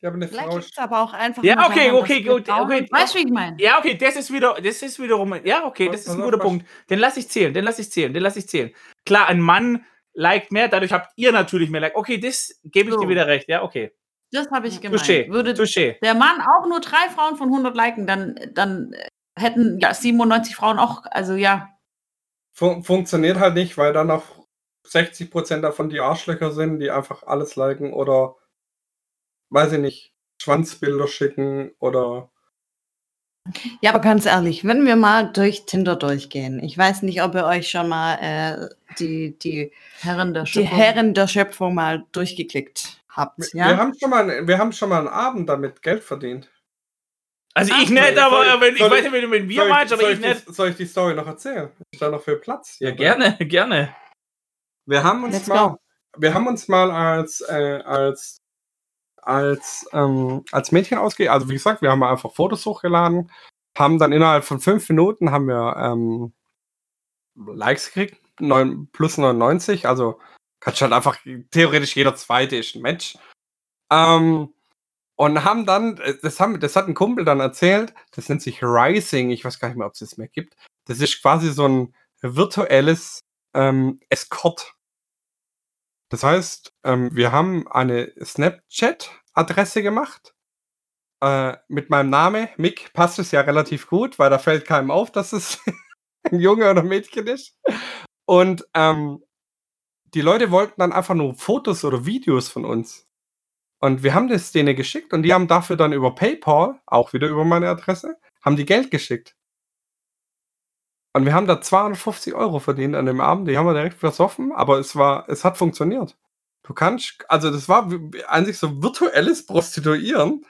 Ja, aber eine Vielleicht Frau es aber auch einfach Ja, nur okay, okay, gut, okay. Weißt du, wie ich meine? Ja, okay, das ist wieder, das ist wiederum, ja, okay, das ist ein guter Punkt. Den lasse ich zählen, den lasse ich zählen, den lasse ich zählen. Klar, ein Mann liked mehr, dadurch habt ihr natürlich mehr Like. Okay, das gebe ich So. dir wieder recht, ja, okay. Das habe ich gemeint. Touché, Würde touché. der Mann auch nur drei Frauen von 100 liken, dann, dann hätten ja 97 Frauen auch, also ja. Fun funktioniert halt nicht, weil dann noch 60% davon die Arschlöcher sind, die einfach alles liken oder, weiß ich nicht, Schwanzbilder schicken oder. Ja, aber ganz ehrlich, wenn wir mal durch Tinder durchgehen, ich weiß nicht, ob ihr euch schon mal äh, die, die, Herren der die Schöpfung. Herren der Schöpfung mal durchgeklickt habt. Wir, Ja? haben schon mal, wir haben schon mal einen Abend damit Geld verdient. Also Ah, ich nicht, soll- aber soll- wenn, ich soll weiß ich- nicht, wenn du mit mir soll, meinst, aber soll, ich ich nicht. die, soll ich die Story noch erzählen? Ist da noch viel Platz? Ja, gerne, gerne. Wir haben uns Let's mal, go. wir haben uns mal als äh, als als ähm, als Mädchen ausge, also wie gesagt, wir haben einfach Fotos hochgeladen, haben dann innerhalb von fünf Minuten haben wir ähm, Likes gekriegt, neun, plus 99, also kannst halt einfach theoretisch jeder zweite ist ein Match. Ähm, und haben dann, äh, das, haben, das hat ein Kumpel dann erzählt, das nennt sich Rising, ich weiß gar nicht mehr, ob es das mehr gibt. Das ist quasi so ein virtuelles ähm, Escort. Das heißt, ähm, wir haben eine Snapchat-Adresse gemacht. Äh, mit meinem Namen, Mick, passt es ja relativ gut, weil da fällt keinem auf, dass es ein Junge oder Mädchen ist. Und ähm, die Leute wollten dann einfach nur Fotos oder Videos von uns. Und wir haben das denen geschickt und die haben dafür dann über PayPal, auch wieder über meine Adresse, haben die Geld geschickt. Und wir haben da 250 Euro verdient an dem Abend. Die haben wir direkt versoffen, aber es war, es hat funktioniert. Du kannst, also das war an sich so virtuelles Prostituieren.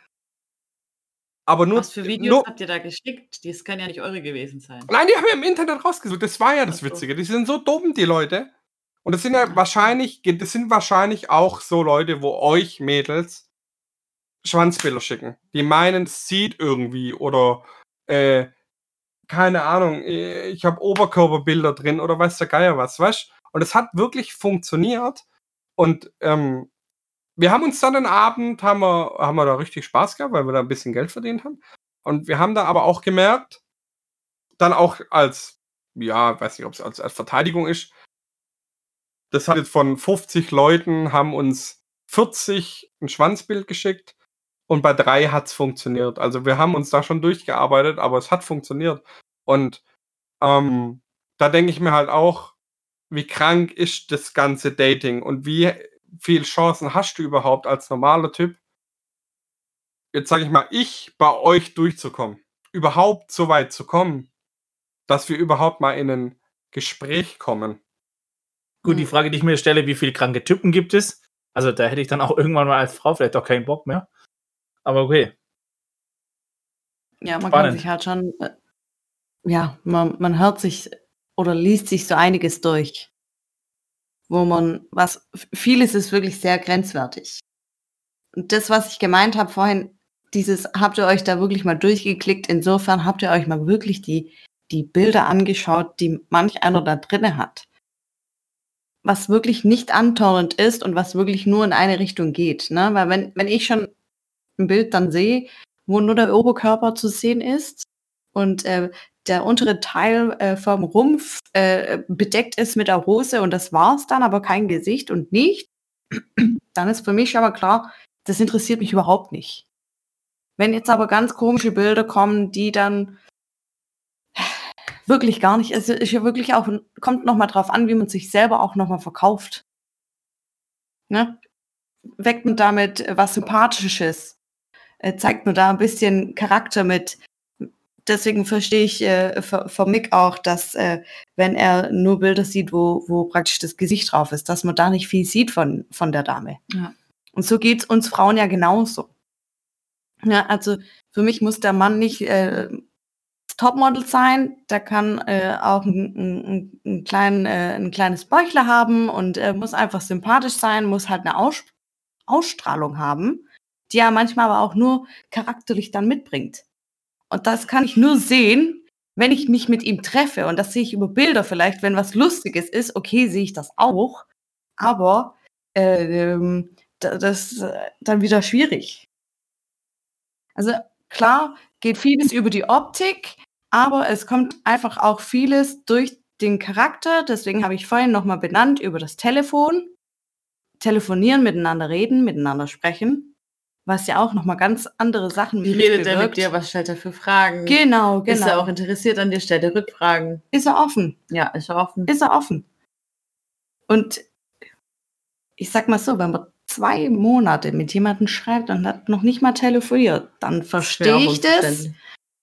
Aber nur. Was für Videos nur, habt ihr da geschickt? Das kann ja nicht eure gewesen sein. Nein, die haben wir im Internet rausgesucht. Das war ja das so. Witzige. Die sind so dumm, die Leute. Und das sind ja wahrscheinlich, das sind wahrscheinlich auch so Leute, wo euch Mädels Schwanzbilder schicken. Die meinen, es sieht irgendwie oder äh, keine Ahnung, äh, ich habe Oberkörperbilder drin oder weiß der Geier was, weißt Und es hat wirklich funktioniert. Und ähm, wir haben uns dann den Abend, haben wir, haben wir da richtig Spaß gehabt, weil wir da ein bisschen Geld verdient haben. Und wir haben da aber auch gemerkt, dann auch als, ja, weiß nicht, ob es als, als Verteidigung ist, das hat jetzt von 50 Leuten, haben uns 40 ein Schwanzbild geschickt und bei drei hat es funktioniert. Also wir haben uns da schon durchgearbeitet, aber es hat funktioniert. Und ähm, da denke ich mir halt auch, wie krank ist das ganze Dating und wie viel Chancen hast du überhaupt als normaler Typ, jetzt sage ich mal, ich bei euch durchzukommen, überhaupt so weit zu kommen, dass wir überhaupt mal in ein Gespräch kommen. Gut, die Hm. Frage, die ich mir stelle, wie viele kranke Typen gibt es? Also da hätte ich dann auch irgendwann mal als Frau vielleicht auch keinen Bock mehr. Aber okay. Ja, man Spannend. kann sich halt schon, äh, ja, man, man hört sich oder liest sich so einiges durch, wo man, was, vieles ist wirklich sehr grenzwertig. Und das, was ich gemeint habe vorhin, dieses, habt ihr euch da wirklich mal durchgeklickt, insofern habt ihr euch mal wirklich die, die Bilder angeschaut, die manch einer da drinne hat. Was wirklich nicht antorrend ist und was wirklich nur in eine Richtung geht, ne? Weil wenn, wenn ich schon ein Bild dann sehe, wo nur der Oberkörper zu sehen ist und äh, der untere Teil äh, vom Rumpf äh, bedeckt ist mit der Hose und das war's dann, aber kein Gesicht und nicht, dann ist für mich aber klar, das interessiert mich überhaupt nicht. Wenn jetzt aber ganz komische Bilder kommen, die dann wirklich gar nicht. Es ist ja wirklich auch, kommt nochmal drauf an, wie man sich selber auch nochmal verkauft. Ne? Weckt man damit was Sympathisches? Äh, zeigt man da ein bisschen Charakter mit? Deswegen verstehe ich äh, von Mick auch, dass äh, wenn er nur Bilder sieht, wo, wo praktisch das Gesicht drauf ist, dass man da nicht viel sieht von, von der Dame. Ja. Und so geht es uns Frauen ja genauso. Ja, also für mich muss der Mann nicht äh, Topmodel sein, der kann äh, auch ein, ein, ein, klein, äh, ein kleines Bäuchle haben und äh, muss einfach sympathisch sein, muss halt eine Aus Ausstrahlung haben, die er manchmal aber auch nur charakterlich dann mitbringt. Und das kann ich nur sehen, wenn ich mich mit ihm treffe. Und das sehe ich über Bilder vielleicht, wenn was Lustiges ist, okay, sehe ich das auch. Aber äh, das ist dann wieder schwierig. Also klar geht vieles über die Optik, aber es kommt einfach auch vieles durch den Charakter. Deswegen habe ich vorhin nochmal benannt über das Telefon. Telefonieren, miteinander reden, miteinander sprechen. Was ja auch nochmal ganz andere Sachen Wie redet er mit dir? Was stellt er für Fragen? Genau, genau. Ist er genau. auch interessiert an dir? Stellt er Rückfragen? Ist er offen? Ja, ist er offen. Ist er offen. Und ich sag mal so, wenn man zwei Monate mit jemandem schreibt und hat noch nicht mal telefoniert, dann verstehe ich das,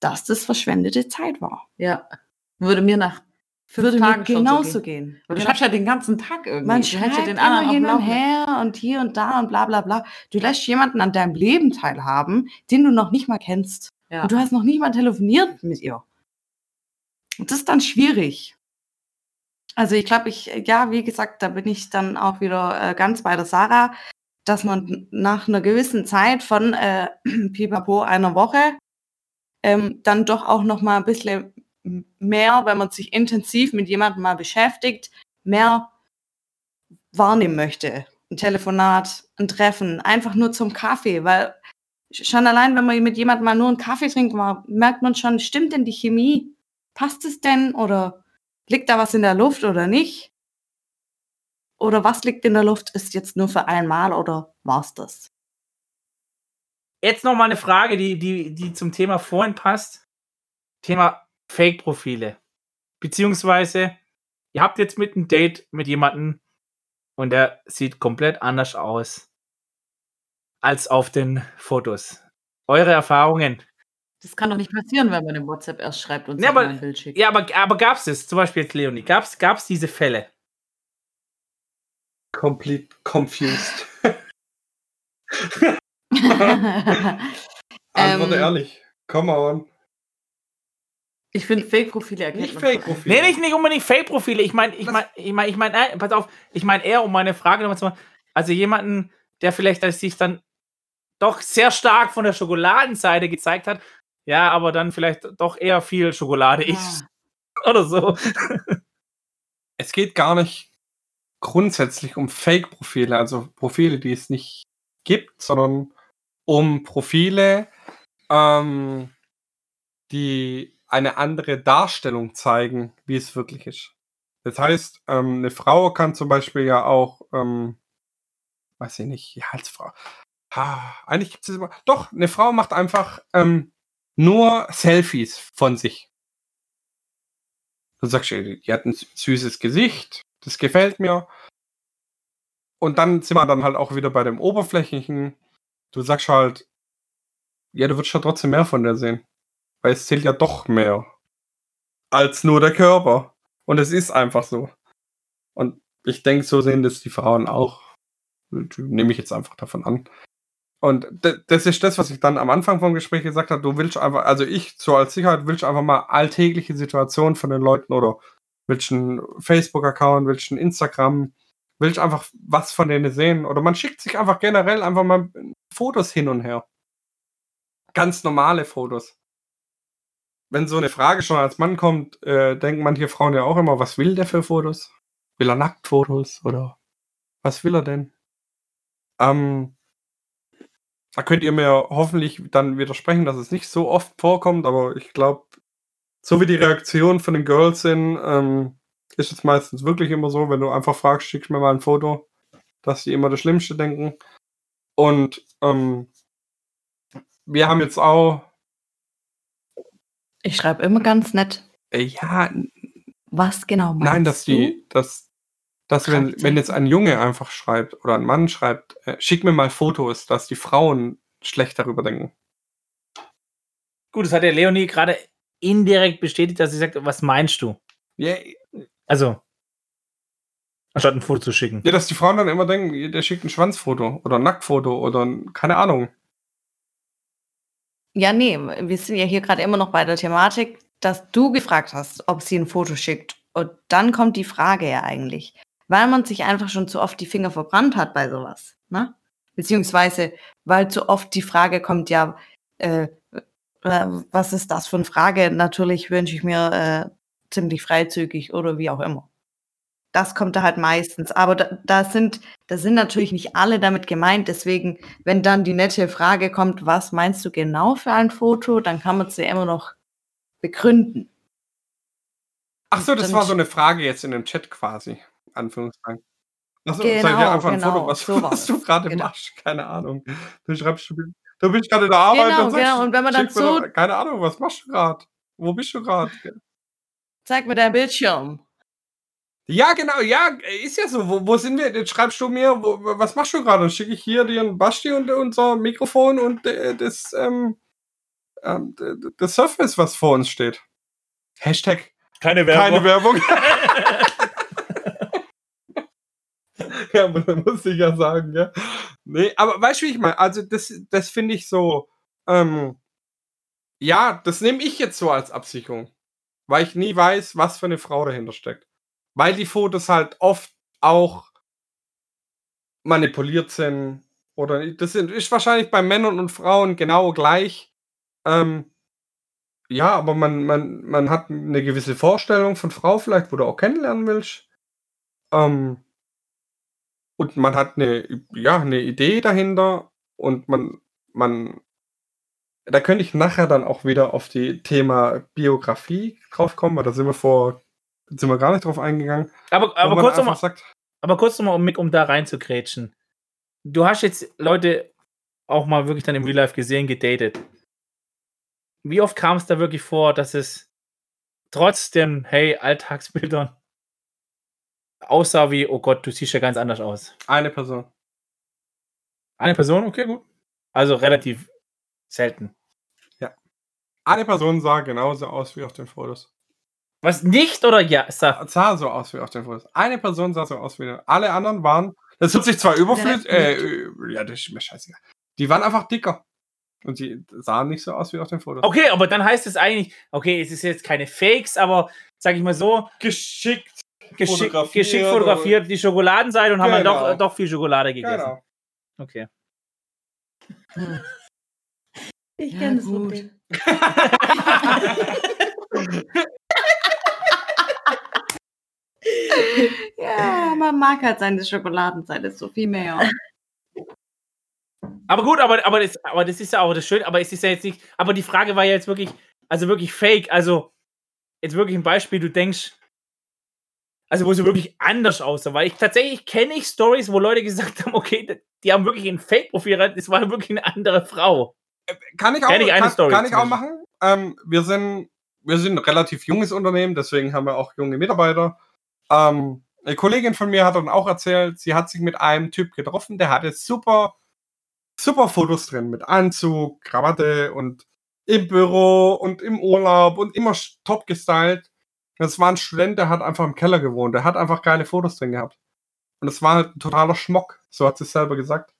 dass das verschwendete Zeit war. Ja. Würde mir nach fünf Würde Tagen mir genauso so gehen. gehen. du schreibst ja den ganzen Tag irgendwie. Man schreibt ja den anderen hin und her und hier und da und bla bla bla. Du lässt jemanden an deinem Leben teilhaben, den du noch nicht mal kennst. Ja. Und du hast noch nicht mal telefoniert mit ihr. Und das ist dann schwierig. Also ich glaube, ich, ja, wie gesagt, da bin ich dann auch wieder äh, ganz bei der Sarah, dass man nach einer gewissen Zeit von äh, Pipapo einer Woche ähm, dann doch auch noch mal ein bisschen mehr, wenn man sich intensiv mit jemandem mal beschäftigt, mehr wahrnehmen möchte. Ein Telefonat, ein Treffen, einfach nur zum Kaffee, weil schon allein, wenn man mit jemandem mal nur einen Kaffee trinkt, merkt man schon, stimmt denn die Chemie? Passt es denn oder liegt da was in der Luft oder nicht? Oder was liegt in der Luft? Ist jetzt nur für einmal oder war's das? Jetzt noch mal eine Frage, die, die, die zum Thema vorhin passt. Thema Fake-Profile. Beziehungsweise, ihr habt jetzt mit einem Date mit jemandem und der sieht komplett anders aus als auf den Fotos. Eure Erfahrungen. Das kann doch nicht passieren, wenn man im WhatsApp erst schreibt und ja, aber, ein Bild schickt. Ja, aber, aber gab es das? Zum Beispiel jetzt Leonie. Gab es diese Fälle? Complete confused. Antworte ähm, ehrlich. Come on. Ich finde Fake-Profile erkennt nicht Fake-Profile. Nee, nicht, nicht unbedingt Fake-Profile. Ich meine, ich meine, ich meine, ich meine, äh, pass auf, ich meine eher um meine Frage nochmal zu machen. Also jemanden, der vielleicht sich dann doch sehr stark von der Schokoladenseite gezeigt hat, ja, aber dann vielleicht doch eher viel Schokolade ja. isst. Oder so. Es geht gar nicht grundsätzlich um Fake-Profile, also Profile, die es nicht gibt, sondern um Profile, ähm, die eine andere Darstellung zeigen, wie es wirklich ist. Das heißt, ähm, eine Frau kann zum Beispiel ja auch, ähm, weiß ich nicht, ja, als Frau. Ah, eigentlich gibt es immer. Doch, eine Frau macht einfach ähm, nur Selfies von sich. Du sagst, die hat ein süßes Gesicht, das gefällt mir. Und dann sind wir dann halt auch wieder bei dem Oberflächlichen. Du sagst halt, ja, du würdest ja trotzdem mehr von der sehen. Weil es zählt ja doch mehr. Als nur der Körper. Und es ist einfach so. Und ich denke, so sehen das die Frauen auch. Nehme ich jetzt einfach davon an. Und das ist das, was ich dann am Anfang vom Gespräch gesagt habe. Du willst einfach, also ich so als Sicherheit willst einfach mal alltägliche Situationen von den Leuten oder willst einen Facebook-Account, willst einen Instagram, willst einfach was von denen sehen. Oder man schickt sich einfach generell einfach mal Fotos hin und her. Ganz normale Fotos wenn so eine Frage schon als Mann kommt, äh, denken manche Frauen ja auch immer, was will der für Fotos? Will er Nacktfotos oder was will er denn? Ähm, da könnt ihr mir hoffentlich dann widersprechen, dass es nicht so oft vorkommt, aber ich glaube, so wie die Reaktionen von den Girls sind, ähm, ist es meistens wirklich immer so, wenn du einfach fragst, schick mir mal ein Foto, dass sie immer das Schlimmste denken. Und ähm, wir haben jetzt auch ich schreibe immer ganz nett. Äh, ja. Was genau meinst Nein, dass du? die, dass, dass wenn, wenn jetzt ein Junge einfach schreibt oder ein Mann schreibt, äh, schick mir mal Fotos, dass die Frauen schlecht darüber denken. Gut, das hat der Leonie gerade indirekt bestätigt, dass sie sagt, was meinst du? Ja. Also, anstatt ein Foto zu schicken. Ja, dass die Frauen dann immer denken, der schickt ein Schwanzfoto oder ein Nacktfoto oder ein, keine Ahnung. Ja, nee, wir sind ja hier gerade immer noch bei der Thematik, dass du gefragt hast, ob sie ein Foto schickt. Und dann kommt die Frage ja eigentlich, weil man sich einfach schon zu oft die Finger verbrannt hat bei sowas, ne? Beziehungsweise, weil zu oft die Frage kommt, ja, äh, äh, was ist das für eine Frage? Natürlich wünsche ich mir äh, ziemlich freizügig oder wie auch immer. Das kommt da halt meistens. Aber da, da, sind, da sind natürlich nicht alle damit gemeint. Deswegen, wenn dann die nette Frage kommt, was meinst du genau für ein Foto, dann kann man es ja immer noch begründen. Ach so, das war so eine Frage jetzt in dem Chat quasi. Anführungszeichen. Achso, genau, sag dir einfach ein genau, Foto, was, so was du gerade genau. machst. Keine Ahnung. Du schreibst, du bist gerade in der Arbeit genau, und sagst, genau. und wenn man dann so, doch, keine Ahnung, was machst du gerade? Wo bist du gerade? Zeig mir deinen Bildschirm. Ja, genau, ja, ist ja so. Wo, wo sind wir? Jetzt schreibst du mir, wo, was machst du gerade? Dann schicke ich hier dir ein Basti und unser Mikrofon und äh, das, ähm, ähm, das Surface, was vor uns steht. Hashtag keine Werbung. Keine Werbung. ja, muss ich ja sagen, ja. Nee, aber weißt du, wie ich meine? Also, das, das finde ich so, ähm, ja, das nehme ich jetzt so als Absicherung. Weil ich nie weiß, was für eine Frau dahinter steckt. Weil die Fotos halt oft auch manipuliert sind. Oder das ist wahrscheinlich bei Männern und Frauen genau gleich. Ähm, ja, aber man, man, man hat eine gewisse Vorstellung von Frau vielleicht, wo du auch kennenlernen willst. Ähm, und man hat eine, ja, eine Idee dahinter und man, man, da könnte ich nachher dann auch wieder auf die Thema Biografie drauf kommen, weil da sind wir vor, sind wir gar nicht drauf eingegangen. Aber, aber kurz nochmal, aber kurz nochmal, um, um da reinzugrätschen. Du hast jetzt Leute auch mal wirklich dann im Real Life gesehen, gedatet wie oft kam es da wirklich vor, dass es trotzdem, hey, Alltagsbildern aussah wie, oh Gott, du siehst ja ganz anders aus? Eine Person. Eine Person, okay, gut. Also relativ selten. Ja. Eine Person sah genauso aus wie auf den Fotos. Was nicht oder ja? Sah, sah so aus wie auf den Fotos. Eine Person sah so aus wie alle anderen waren. Das hört sich zwar überflüssig, äh, ja, das ist mir scheißegal. Die waren einfach dicker. Und sie sahen nicht so aus wie auf den Fotos. Okay, aber dann heißt es eigentlich, okay, es ist jetzt keine Fakes, aber sag ich mal so. Geschickt. Geschick, fotografiert, geschickt fotografiert die Schokoladenseite und genau. haben dann doch, doch viel Schokolade gegessen. Genau. Okay. Ich kenne ja, das gut. ja, man mag halt seine Schokoladenseite so viel mehr. Aber gut, aber, aber, das, aber das ist ja auch das Schöne, aber es ist ja jetzt nicht, aber die Frage war ja jetzt wirklich, also wirklich fake, also jetzt wirklich ein Beispiel, du denkst, also wo sie wirklich anders aussah, weil ich tatsächlich kenne ich Stories, wo Leute gesagt haben, okay, die haben wirklich ein Fake-Profil, das war wirklich eine andere Frau. Äh, kann ich auch, ich kann, Story kann ich auch machen. Ähm, wir sind, wir sind ein relativ junges Unternehmen, deswegen haben wir auch junge Mitarbeiter. Ähm, eine Kollegin von mir hat dann auch erzählt, sie hat sich mit einem Typ getroffen, der hatte super super Fotos drin mit Anzug, Krawatte und im Büro und im Urlaub und immer top gestylt. Das war ein Student, der hat einfach im Keller gewohnt. Der hat einfach geile Fotos drin gehabt. Und es war halt ein totaler Schmock, so hat sie es selber gesagt.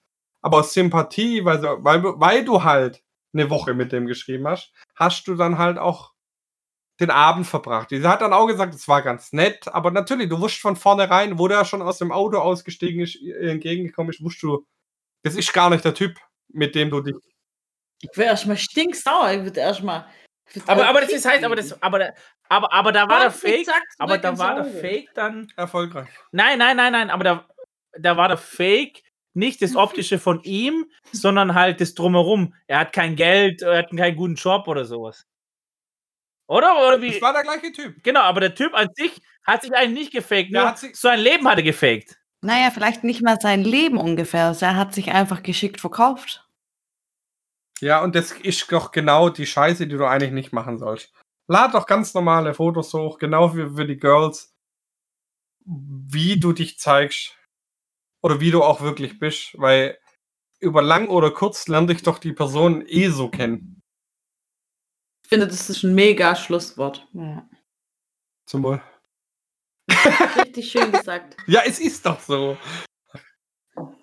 Aber aus Sympathie, weil, weil, weil du halt eine Woche mit dem geschrieben hast, hast du dann halt auch den Abend verbracht. Sie hat dann auch gesagt, es war ganz nett, aber natürlich, du wusst von vornherein, wo der schon aus dem Auto ausgestiegen ist, entgegengekommen ist, wusst du, das ist gar nicht der Typ, mit dem du dich. Ich will erstmal stinksauer. Ich würde erstmal. Aber, aber das ist heißt, aber das, aber, aber, aber da war der Fake, aber da war der Fake dann erfolgreich. Nein, nein, nein, nein, aber da, da war der Fake nicht das optische von ihm, sondern halt das drumherum. Er hat kein Geld, er hat keinen guten Job oder sowas. Oder? Oder wie? Das war der gleiche Typ. Genau, aber der Typ an sich hat sich eigentlich nicht gefaked. Nur so ein Leben hat er gefaked. Naja, vielleicht nicht mal sein Leben ungefähr. Also er hat sich einfach geschickt verkauft. Ja, und das ist doch genau die Scheiße, die du eigentlich nicht machen sollst. lad doch ganz normale Fotos hoch, genau wie für die Girls, wie du dich zeigst oder wie du auch wirklich bist, weil über lang oder kurz lernt dich doch die Person eh so kennen. Ich finde, das ist ein mega Schlusswort. Ja. Zum Wohl. Richtig schön gesagt. Ja, es ist doch so.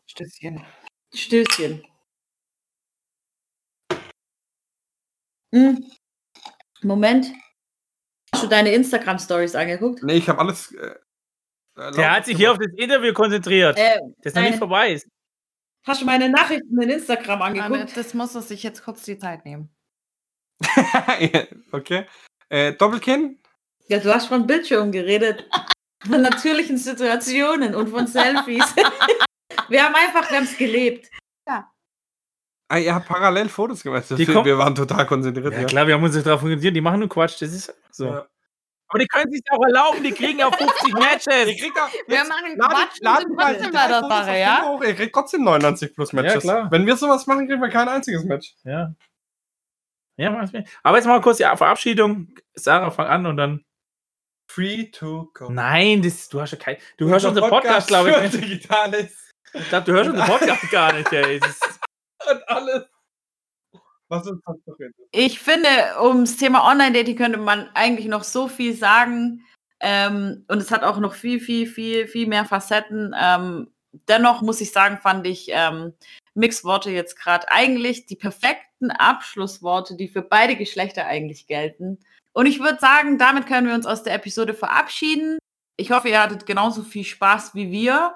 Stößchen. Stößchen. Hm. Moment. Hast du deine Instagram-Stories angeguckt? Nee, ich habe alles. Äh, Der hat sich hier auf das Interview konzentriert. Äh, das noch nicht vorbei ist. Hast du meine Nachrichten in Instagram angeguckt? Das muss er sich jetzt kurz die Zeit nehmen. okay. Äh, Doppelkinn? Ja, du hast von Bildschirm geredet. von natürlichen Situationen und von Selfies. wir haben einfach, wir haben es gelebt. Ja. Ah, ihr habt parallel Fotos gemacht. wir waren total konzentriert. Ja, ja, klar, wir haben uns darauf konzentriert. Die machen nur Quatsch. Das ist so. Ja. Aber die können sich auch erlauben, die kriegen ja 50 Matches. Die auch, wir machen Quatsch laden, laden trotzdem bei der Sache, ja? Hoch. Ihr kriegt trotzdem 99 plus Matches. Ja, klar. Wenn wir sowas machen, kriegen wir kein einziges Match. Ja. Ja, aber jetzt mal kurz die Verabschiedung. Sarah, fang an und dann. Free to go. Nein, das, du hast ja kein. Du hörst unseren Podcast, glaube ich. Digitales. Ich glaube, du hörst unseren Podcast gar nicht, ey. und alles. Was ist das? Ich finde, ums Thema Online-Dating könnte man eigentlich noch so viel sagen. Ähm, und es hat auch noch viel, viel, viel, viel mehr Facetten. Ähm, dennoch muss ich sagen, fand ich ähm, Mixworte jetzt gerade eigentlich die perfekten Abschlussworte, die für beide Geschlechter eigentlich gelten. Und ich würde sagen, damit können wir uns aus der Episode verabschieden. Ich hoffe, ihr hattet genauso viel Spaß wie wir.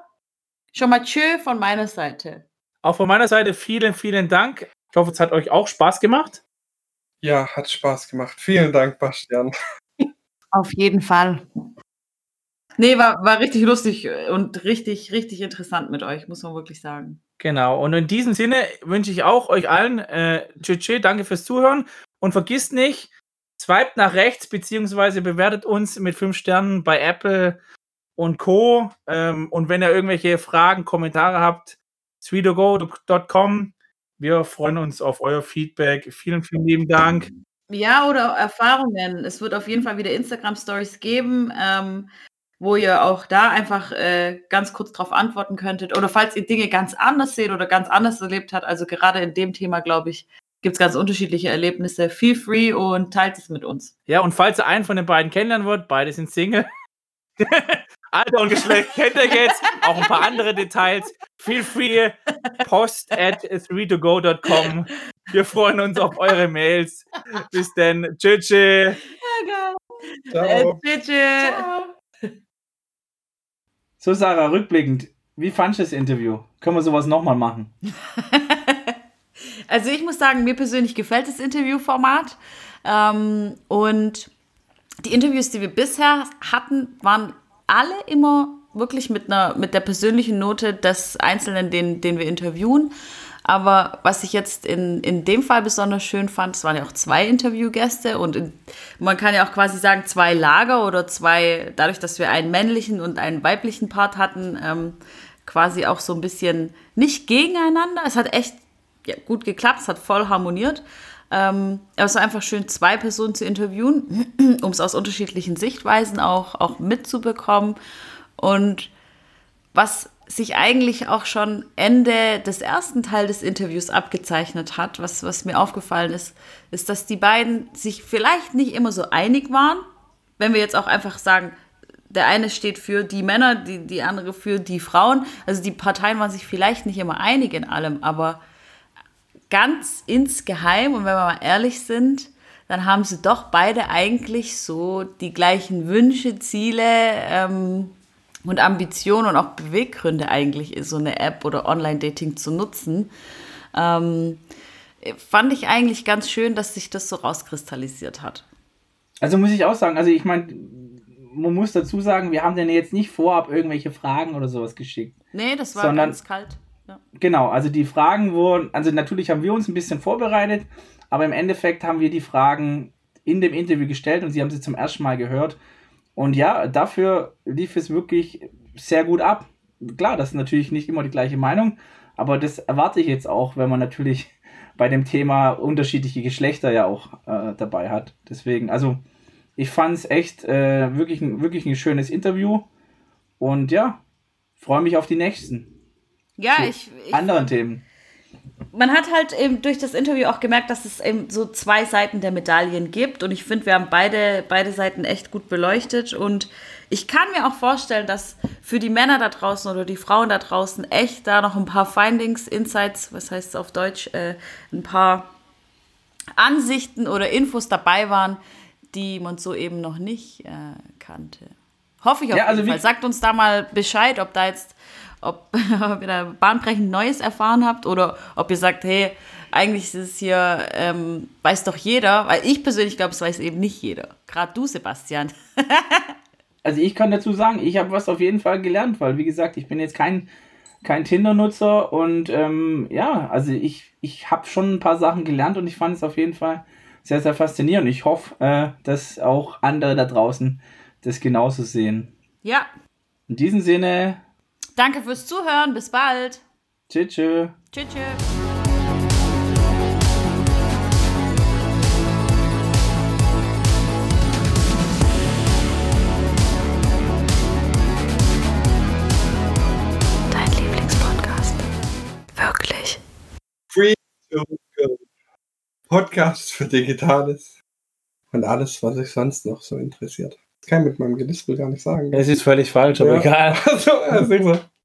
Schon mal tschö von meiner Seite. Auch von meiner Seite vielen, vielen Dank. Ich hoffe, es hat euch auch Spaß gemacht. Ja, hat Spaß gemacht. Vielen Dank, Bastian. Auf jeden Fall. Nee, war, war richtig lustig und richtig, richtig interessant mit euch, muss man wirklich sagen. Genau. Und in diesem Sinne wünsche ich auch euch allen äh, tschüss, danke fürs Zuhören und vergisst nicht, swiped nach rechts beziehungsweise bewertet uns mit fünf Sternen bei Apple und Co. Ähm, und wenn ihr irgendwelche Fragen, Kommentare habt, sweetogo.com. Wir freuen uns auf euer Feedback. Vielen, vielen lieben Dank. Ja, oder Erfahrungen. Es wird auf jeden Fall wieder Instagram-Stories geben, ähm, wo ihr auch da einfach äh, ganz kurz darauf antworten könntet. Oder falls ihr Dinge ganz anders seht oder ganz anders erlebt habt. Also gerade in dem Thema, glaube ich, gibt es ganz unterschiedliche Erlebnisse. Feel free und teilt es mit uns. Ja, und falls ihr einen von den beiden kennenlernen wollt, beide sind Single. Alter und Geschlecht kennt ihr jetzt. Auch ein paar andere Details. Feel free, post at 3togo.com. Wir freuen uns auf eure Mails. Bis dann. Tschüss. Ja, geil. Ciao. Äh, tschüss. So, Sarah, rückblickend, wie fandest du das Interview? Können wir sowas nochmal machen? also, ich muss sagen, mir persönlich gefällt das Interviewformat. Ähm, und die Interviews, die wir bisher hatten, waren alle immer wirklich mit einer mit der persönlichen Note des Einzelnen, den, den wir interviewen. Aber was ich jetzt in, in dem Fall besonders schön fand, es waren ja auch zwei Interviewgäste und in, man kann ja auch quasi sagen, zwei Lager oder zwei, dadurch, dass wir einen männlichen und einen weiblichen Part hatten, ähm, quasi auch so ein bisschen nicht gegeneinander. Es hat echt ja, gut geklappt, es hat voll harmoniert. Ähm, aber es war einfach schön, zwei Personen zu interviewen, um es aus unterschiedlichen Sichtweisen auch, auch mitzubekommen. Und was sich eigentlich auch schon Ende des ersten Teils des Interviews abgezeichnet hat, was, was mir aufgefallen ist, ist, dass die beiden sich vielleicht nicht immer so einig waren. Wenn wir jetzt auch einfach sagen, der eine steht für die Männer, die, die andere für die Frauen. Also die Parteien waren sich vielleicht nicht immer einig in allem, aber ganz insgeheim, und wenn wir mal ehrlich sind, dann haben sie doch beide eigentlich so die gleichen Wünsche, Ziele ähm, und Ambitionen und auch Beweggründe eigentlich, so eine App oder Online-Dating zu nutzen. Ähm, fand ich eigentlich ganz schön, dass sich das so rauskristallisiert hat. Also muss ich auch sagen, also ich meine, man muss dazu sagen, wir haben denen jetzt nicht vorab irgendwelche Fragen oder sowas geschickt. Nee, das war sondern, ganz kalt. Genau, also die Fragen wurden, also natürlich haben wir uns ein bisschen vorbereitet, aber im Endeffekt haben wir die Fragen in dem Interview gestellt und sie haben sie zum ersten Mal gehört. Und ja, dafür lief es wirklich sehr gut ab. Klar, das ist natürlich nicht immer die gleiche Meinung, aber das erwarte ich jetzt auch, wenn man natürlich bei dem Thema unterschiedliche Geschlechter ja auch äh, dabei hat. Deswegen, also Ich fand es echt äh, wirklich, wirklich ein schönes Interview. Und ja, freue mich auf die nächsten. Ja, ich, ich. Anderen Themen. Man hat halt eben durch das Interview auch gemerkt, dass es eben so zwei Seiten der Medaillen gibt. Und ich finde, wir haben beide, beide Seiten echt gut beleuchtet. Und ich kann mir auch vorstellen, dass für die Männer da draußen oder die Frauen da draußen echt da noch ein paar Findings, Insights, was heißt es auf Deutsch, äh, ein paar Ansichten oder Infos dabei waren, die man so eben noch nicht äh, kannte. Hoffe ich auf ja, also jeden Fall. Sagt uns da mal Bescheid, ob da jetzt, ob, ob ihr da bahnbrechend Neues erfahren habt oder ob ihr sagt, hey, eigentlich ist es hier, ähm, weiß doch jeder, weil ich persönlich glaube, es weiß eben nicht jeder. Gerade du, Sebastian. also ich kann dazu sagen, ich habe was auf jeden Fall gelernt, weil wie gesagt, ich bin jetzt kein, kein Tinder-Nutzer und ähm, ja, also ich, ich habe schon ein paar Sachen gelernt und ich fand es auf jeden Fall sehr, sehr faszinierend. Ich hoffe, äh, dass auch andere da draußen das genauso sehen. Ja. In diesem Sinne. Danke fürs Zuhören. Bis bald. Tschüss. Tschüss. Tschüss. Dein Lieblingspodcast. Wirklich. Free to go. Podcast für Digitales und alles, was sich sonst noch so interessiert. Das kann ich mit meinem Gelispel gar nicht sagen. Es ist völlig falsch, aber ja. egal. Also, also